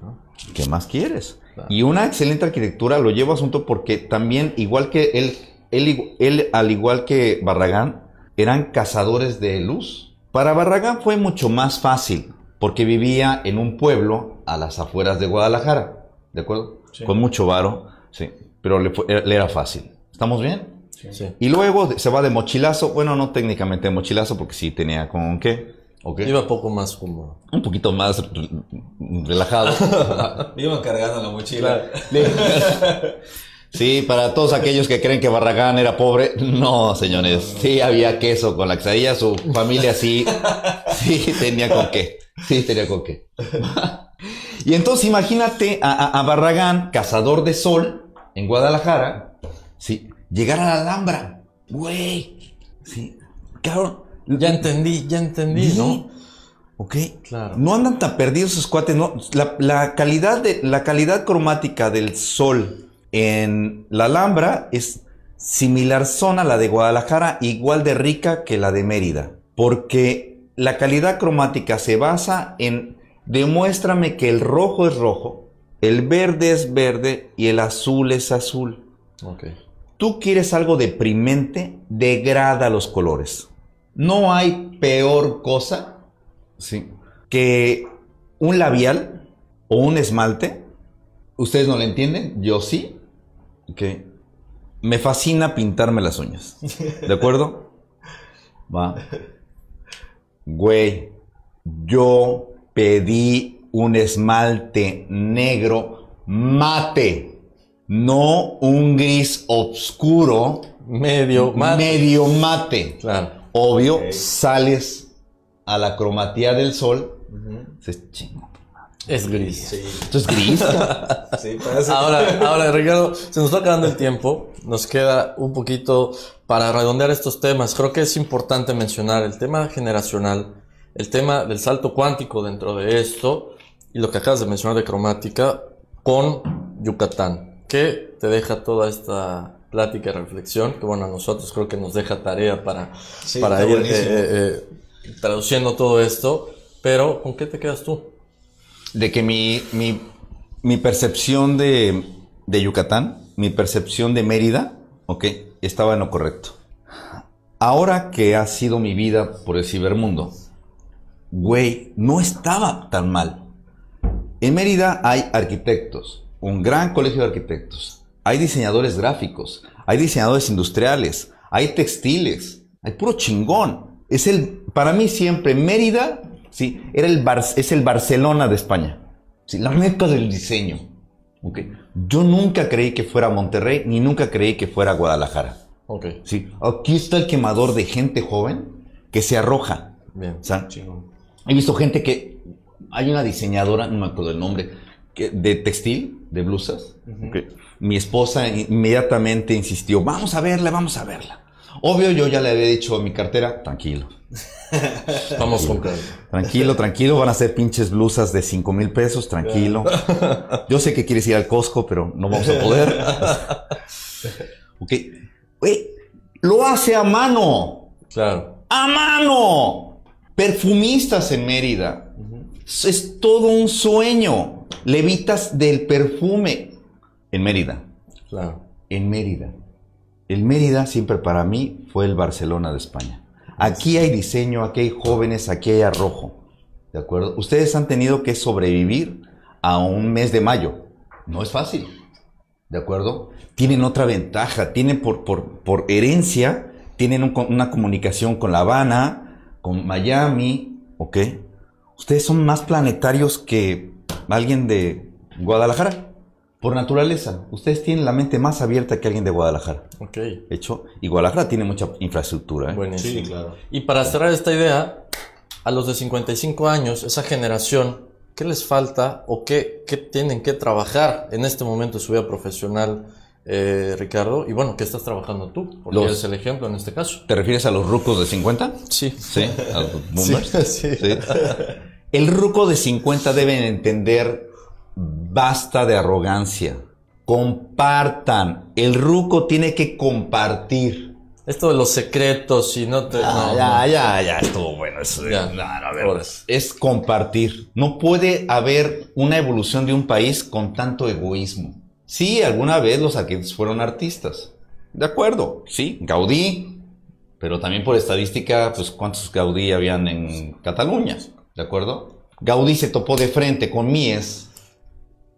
¿Qué más quieres? Y una excelente arquitectura lo llevo a asunto porque también, igual que él, él, él, al igual que Barragán, eran cazadores de luz. Para Barragán fue mucho más fácil porque vivía en un pueblo a las afueras de Guadalajara, ¿de acuerdo? Con mucho varo, sí, pero le, era fácil. ¿Estamos bien? Sí. Y luego se va de mochilazo, bueno, no técnicamente de mochilazo, porque sí tenía con qué. Okay. Iba poco más como... Un poquito más relajado. Iba cargando la mochila. Sí, para todos aquellos que creen que Barragán era pobre, no, señores. Sí había queso con la quesadilla, su familia sí, sí tenía con qué. Sí, tenía con qué. y entonces imagínate a, Barragán, cazador de sol, en Guadalajara, sí, llegar a la Alhambra. Güey, sí, claro. Ya entendí, ya entendí, ¿no? Ok, claro. No andan tan perdidos esos cuates, no. La, calidad de, la calidad cromática del sol en la Alhambra es similar zona a la de Guadalajara, igual de rica que la de Mérida. Porque la calidad cromática se basa en demuéstrame que el rojo es rojo, el verde es verde y el azul es azul. Okay. Tú quieres algo deprimente, degrada los colores. No hay peor cosa ¿sí? que un labial o un esmalte. ¿Ustedes no lo entienden? Yo sí. Okay. Me fascina pintarme las uñas. ¿De acuerdo? Va. Güey, yo pedí un esmalte negro mate, no un gris oscuro. Medio mate. Medio mate. Claro. Obvio, sales a la cromatía del sol. Es gris. Esto es gris. ahora, ahora, Ricardo, se nos está acabando el tiempo. Nos queda un poquito para redondear estos temas. Creo que es importante mencionar el tema generacional, el tema del salto cuántico dentro de esto y lo que acabas de mencionar de cromática con Yucatán. ¿Qué te deja toda esta plática y reflexión? Que bueno, a nosotros creo que nos deja tarea para, para ir eh, eh, traduciendo todo esto. Pero, ¿con qué te quedas tú? de que mi, mi, percepción de, de, Yucatán, mi percepción de Mérida, ok, estaba en lo correcto. Ahora que ha sido mi vida por el cibermundo, güey, no estaba tan mal. En Mérida hay arquitectos, un gran colegio de arquitectos, hay diseñadores gráficos, hay diseñadores industriales, hay textiles, hay puro chingón. Es el, para mí siempre, Mérida ¿sí? Era el es el Barcelona de España, ¿sí? La meca del diseño, ¿ok? Yo nunca creí que fuera Monterrey, ni nunca creí que fuera Guadalajara. Ok. ¿sí? Aquí está el quemador de gente joven que se arroja. Bien, He visto gente que... Hay una diseñadora, no me acuerdo el nombre, de textil, de blusas. Mi esposa inmediatamente insistió, vamos a verla, vamos a verla. Obvio, yo ya le había dicho a mi cartera, tranquilo. Vamos con Tranquilo, tranquilo, van a ser pinches blusas de 5 mil pesos, tranquilo. Yo sé que quieres ir al Costco, pero no vamos a poder. ok. lo hace a mano. Claro. A mano. Perfumistas en Mérida. Es todo un sueño. Levitas del perfume en Mérida. Claro. En Mérida. El Mérida siempre para mí fue el Barcelona de España. Aquí hay diseño, aquí hay jóvenes, aquí hay arrojo. ¿De acuerdo? Ustedes han tenido que sobrevivir a un mes de mayo. No es fácil. ¿De acuerdo? Tienen otra ventaja. Tienen por, por, herencia, tienen una comunicación con La Habana, con Miami. ¿Ok? Ustedes son más planetarios que alguien de Guadalajara. Por naturaleza, ustedes tienen la mente más abierta que alguien de Guadalajara. Ok. Hecho, y Guadalajara tiene mucha infraestructura. ¿eh? Buenísimo. Sí, claro. Y para cerrar esta idea, a los de 55 años, esa generación, ¿qué les falta o qué, qué tienen que trabajar en este momento de su vida profesional, eh, Ricardo? Y bueno, ¿qué estás trabajando tú? Porque eres el ejemplo en este caso. ¿Te refieres a los rucos de 50? Sí. Sí, a los boomers. sí. sí. El ruco de 50 deben entender Basta de arrogancia. Compartan. El ruco tiene que compartir. Esto de los secretos y no te. Ah, ya, ya, ya, estuvo bueno. es compartir. No puede haber una evolución de un país con tanto egoísmo. Sí, alguna vez los arquitectos fueron artistas. De acuerdo, sí, Gaudí. Pero también por estadística, pues cuántos Gaudí habían en Cataluña. ¿De acuerdo? Gaudí se topó de frente con Mies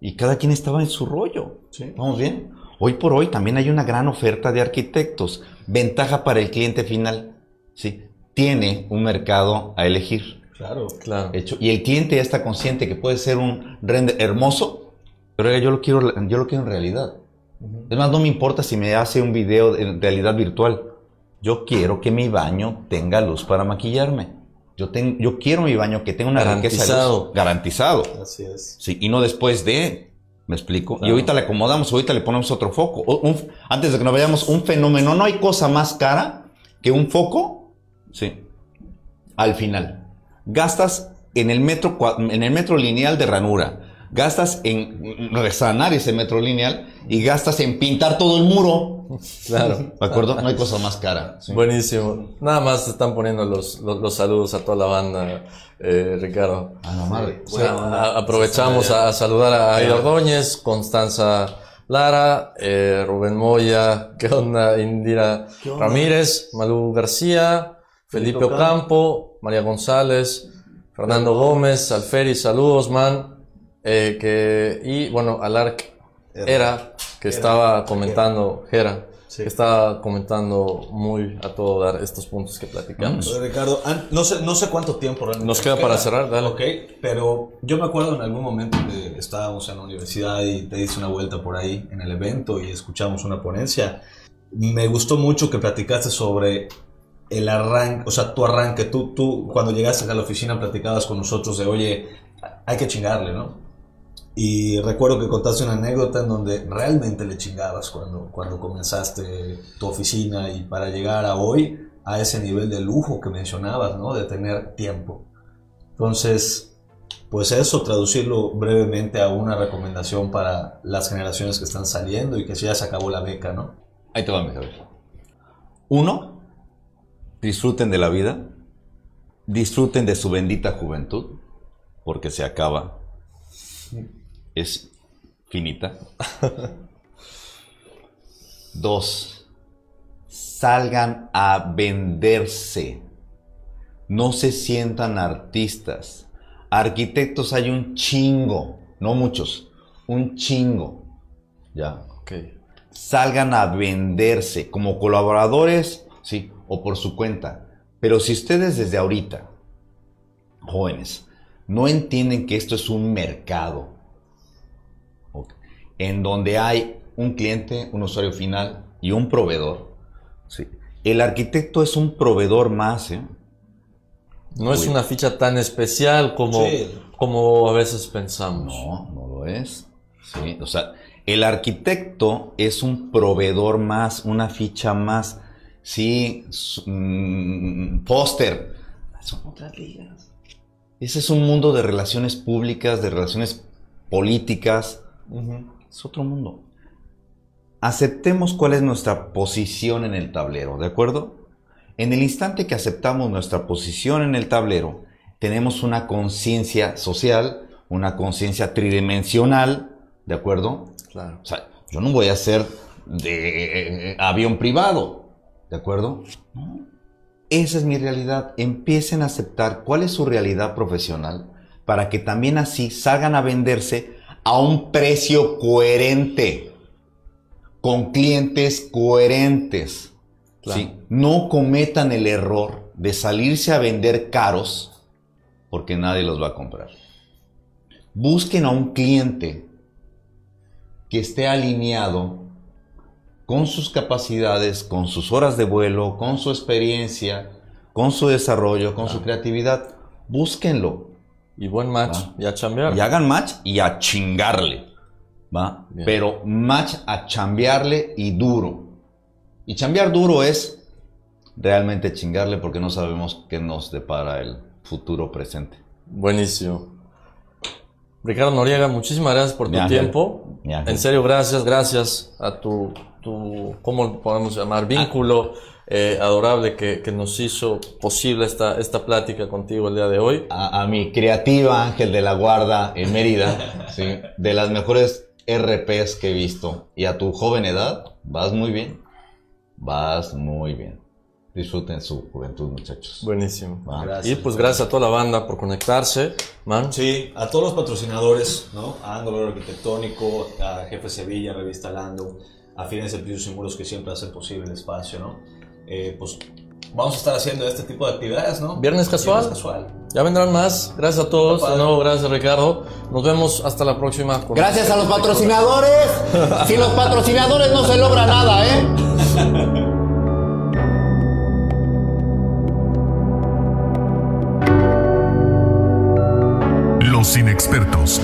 y cada quien estaba en su rollo. ¿Vamos bien? Hoy por hoy también hay una gran oferta de arquitectos. Ventaja para el cliente final. ¿sí? Tiene un mercado a elegir. Claro, claro. Hecho, y el cliente ya está consciente que puede ser un render hermoso, pero yo lo quiero, yo lo quiero en realidad. Es más, no me importa si me hace un video en realidad virtual. Yo quiero que mi baño tenga luz para maquillarme. Yo, tengo, yo quiero mi baño que tenga una garantizado. garantizado. Así es. Sí, y no después de. ¿Me explico? Y ahorita le acomodamos, ahorita le ponemos otro foco. antes de que nos vayamos, un fenómeno. No hay cosa más cara que un foco. Sí. Al final. Gastas en el metro, en el metro lineal de ranura. Gastas en resanar ese metro lineal y gastas en pintar todo el muro. Claro. ¿De acuerdo? No hay cosa más cara. Buenísimo. Nada más están poniendo los, los, saludos a toda la banda, eh, Ricardo. A la madre. aprovechamos a, saludar a Aida Ordóñez, Constanza Lara, eh, Rubén Moya, ¿qué onda? Indira Ramírez, Malú García, Felipe Ocampo, María González, Fernando Gómez, Alferi, saludos, man. Eh, que, y bueno, Alarc era que estaba comentando, Jera, que estaba comentando muy a todo dar estos puntos que platicamos. Ricardo, no sé, no sé cuánto tiempo realmente. Nos queda para cerrar, dale. Ok, pero yo me acuerdo en algún momento que estábamos en la universidad y te hice una vuelta por ahí en el evento y escuchamos una ponencia. Me gustó mucho que platicaste sobre el arranque, o sea, tu arranque. Tú, tú cuando llegaste a la oficina platicabas con nosotros de, oye, hay que chingarle, ¿no? Y recuerdo que contaste una anécdota en donde realmente le chingabas cuando, cuando comenzaste tu oficina y para llegar a hoy a ese nivel de lujo que mencionabas, ¿no? De tener tiempo. Entonces, pues eso, traducirlo brevemente a una recomendación para las generaciones que están saliendo y que ya se acabó la beca, ¿no? Ahí te va, ver. Uno, disfruten de la vida, disfruten de su bendita juventud, porque se acaba es finita. Dos, salgan a venderse. No se sientan artistas. Arquitectos hay un chingo, no muchos, un chingo. Ya. Ok. Salgan a venderse como colaboradores, sí, o por su cuenta. Pero si ustedes desde ahorita, jóvenes, no entienden que esto es un mercado, en donde hay un cliente, un usuario final y un proveedor. Sí. El arquitecto es un proveedor más. ¿eh? No es una ficha tan especial como, como a veces pensamos. No, no lo es. Sí, o sea, el arquitecto es un proveedor más, una ficha más. Sí, mm, póster. Son otras ligas. Ese es un mundo de relaciones públicas, de relaciones políticas. Es otro mundo. Aceptemos cuál es nuestra posición en el tablero, ¿de acuerdo? En el instante que aceptamos nuestra posición en el tablero, tenemos una conciencia social, una conciencia tridimensional, ¿de acuerdo? Claro. O sea, yo no voy a ser de eh, avión privado, ¿de acuerdo? Esa es mi realidad. Empiecen a aceptar cuál es su realidad profesional para que también así salgan a venderse a un precio coherente, con clientes coherentes. No cometan el error de salirse a vender caros porque nadie los va a comprar. Busquen a un cliente que esté alineado con sus capacidades, con sus horas de vuelo, con su experiencia, con su desarrollo, con su creatividad. Búsquenlo. Y buen match. Y a chambear. Y hagan match y a chingarle. ¿Va? Pero match a chambearle y duro. Y chambear duro es realmente chingarle porque no sabemos qué nos depara el futuro presente. Buenísimo. Ricardo Noriega, muchísimas gracias por tu tiempo. En serio, gracias, gracias a tu, tu ¿cómo podemos llamar? Vínculo eh, adorable que, nos hizo posible esta, esta plática contigo el día de hoy. A, mi creativa Ángel de la Guarda en Mérida, ¿sí? de las mejores RPs que he visto. Y a tu joven edad, vas muy bien. Vas muy bien. Disfruten su juventud, muchachos. Buenísimo. Y pues gracias a toda la banda por conectarse, man. Sí, a todos los patrocinadores, ¿no? A Ángulo Arquitectónico, a Jefe Sevilla, Revista Lando, a Fines de Pisos y Muros que siempre hacen posible el espacio, ¿no? Eh, pues vamos a estar haciendo este tipo de actividades, ¿no? Viernes casual. Viernes casual. Ya vendrán más. Gracias a todos. De nuevo, gracias Ricardo. Nos vemos hasta la próxima. Gracias a los patrocinadores. Sin los patrocinadores no se logra nada, ¿eh? Los inexpertos.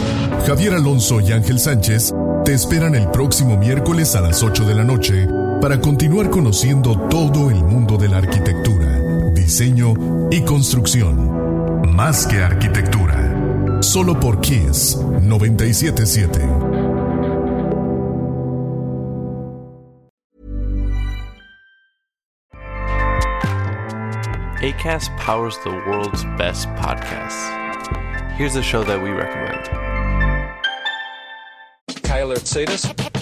Javier Alonso y Ángel Sánchez te esperan el próximo miércoles a las 8 de la noche para continuar conociendo todo el mundo de la arquitectura, diseño y construcción. Más que arquitectura. Solo por Kiss 977. ACAST powers the world's best podcasts. Here's a show that we recommend. Kayla Itsinas.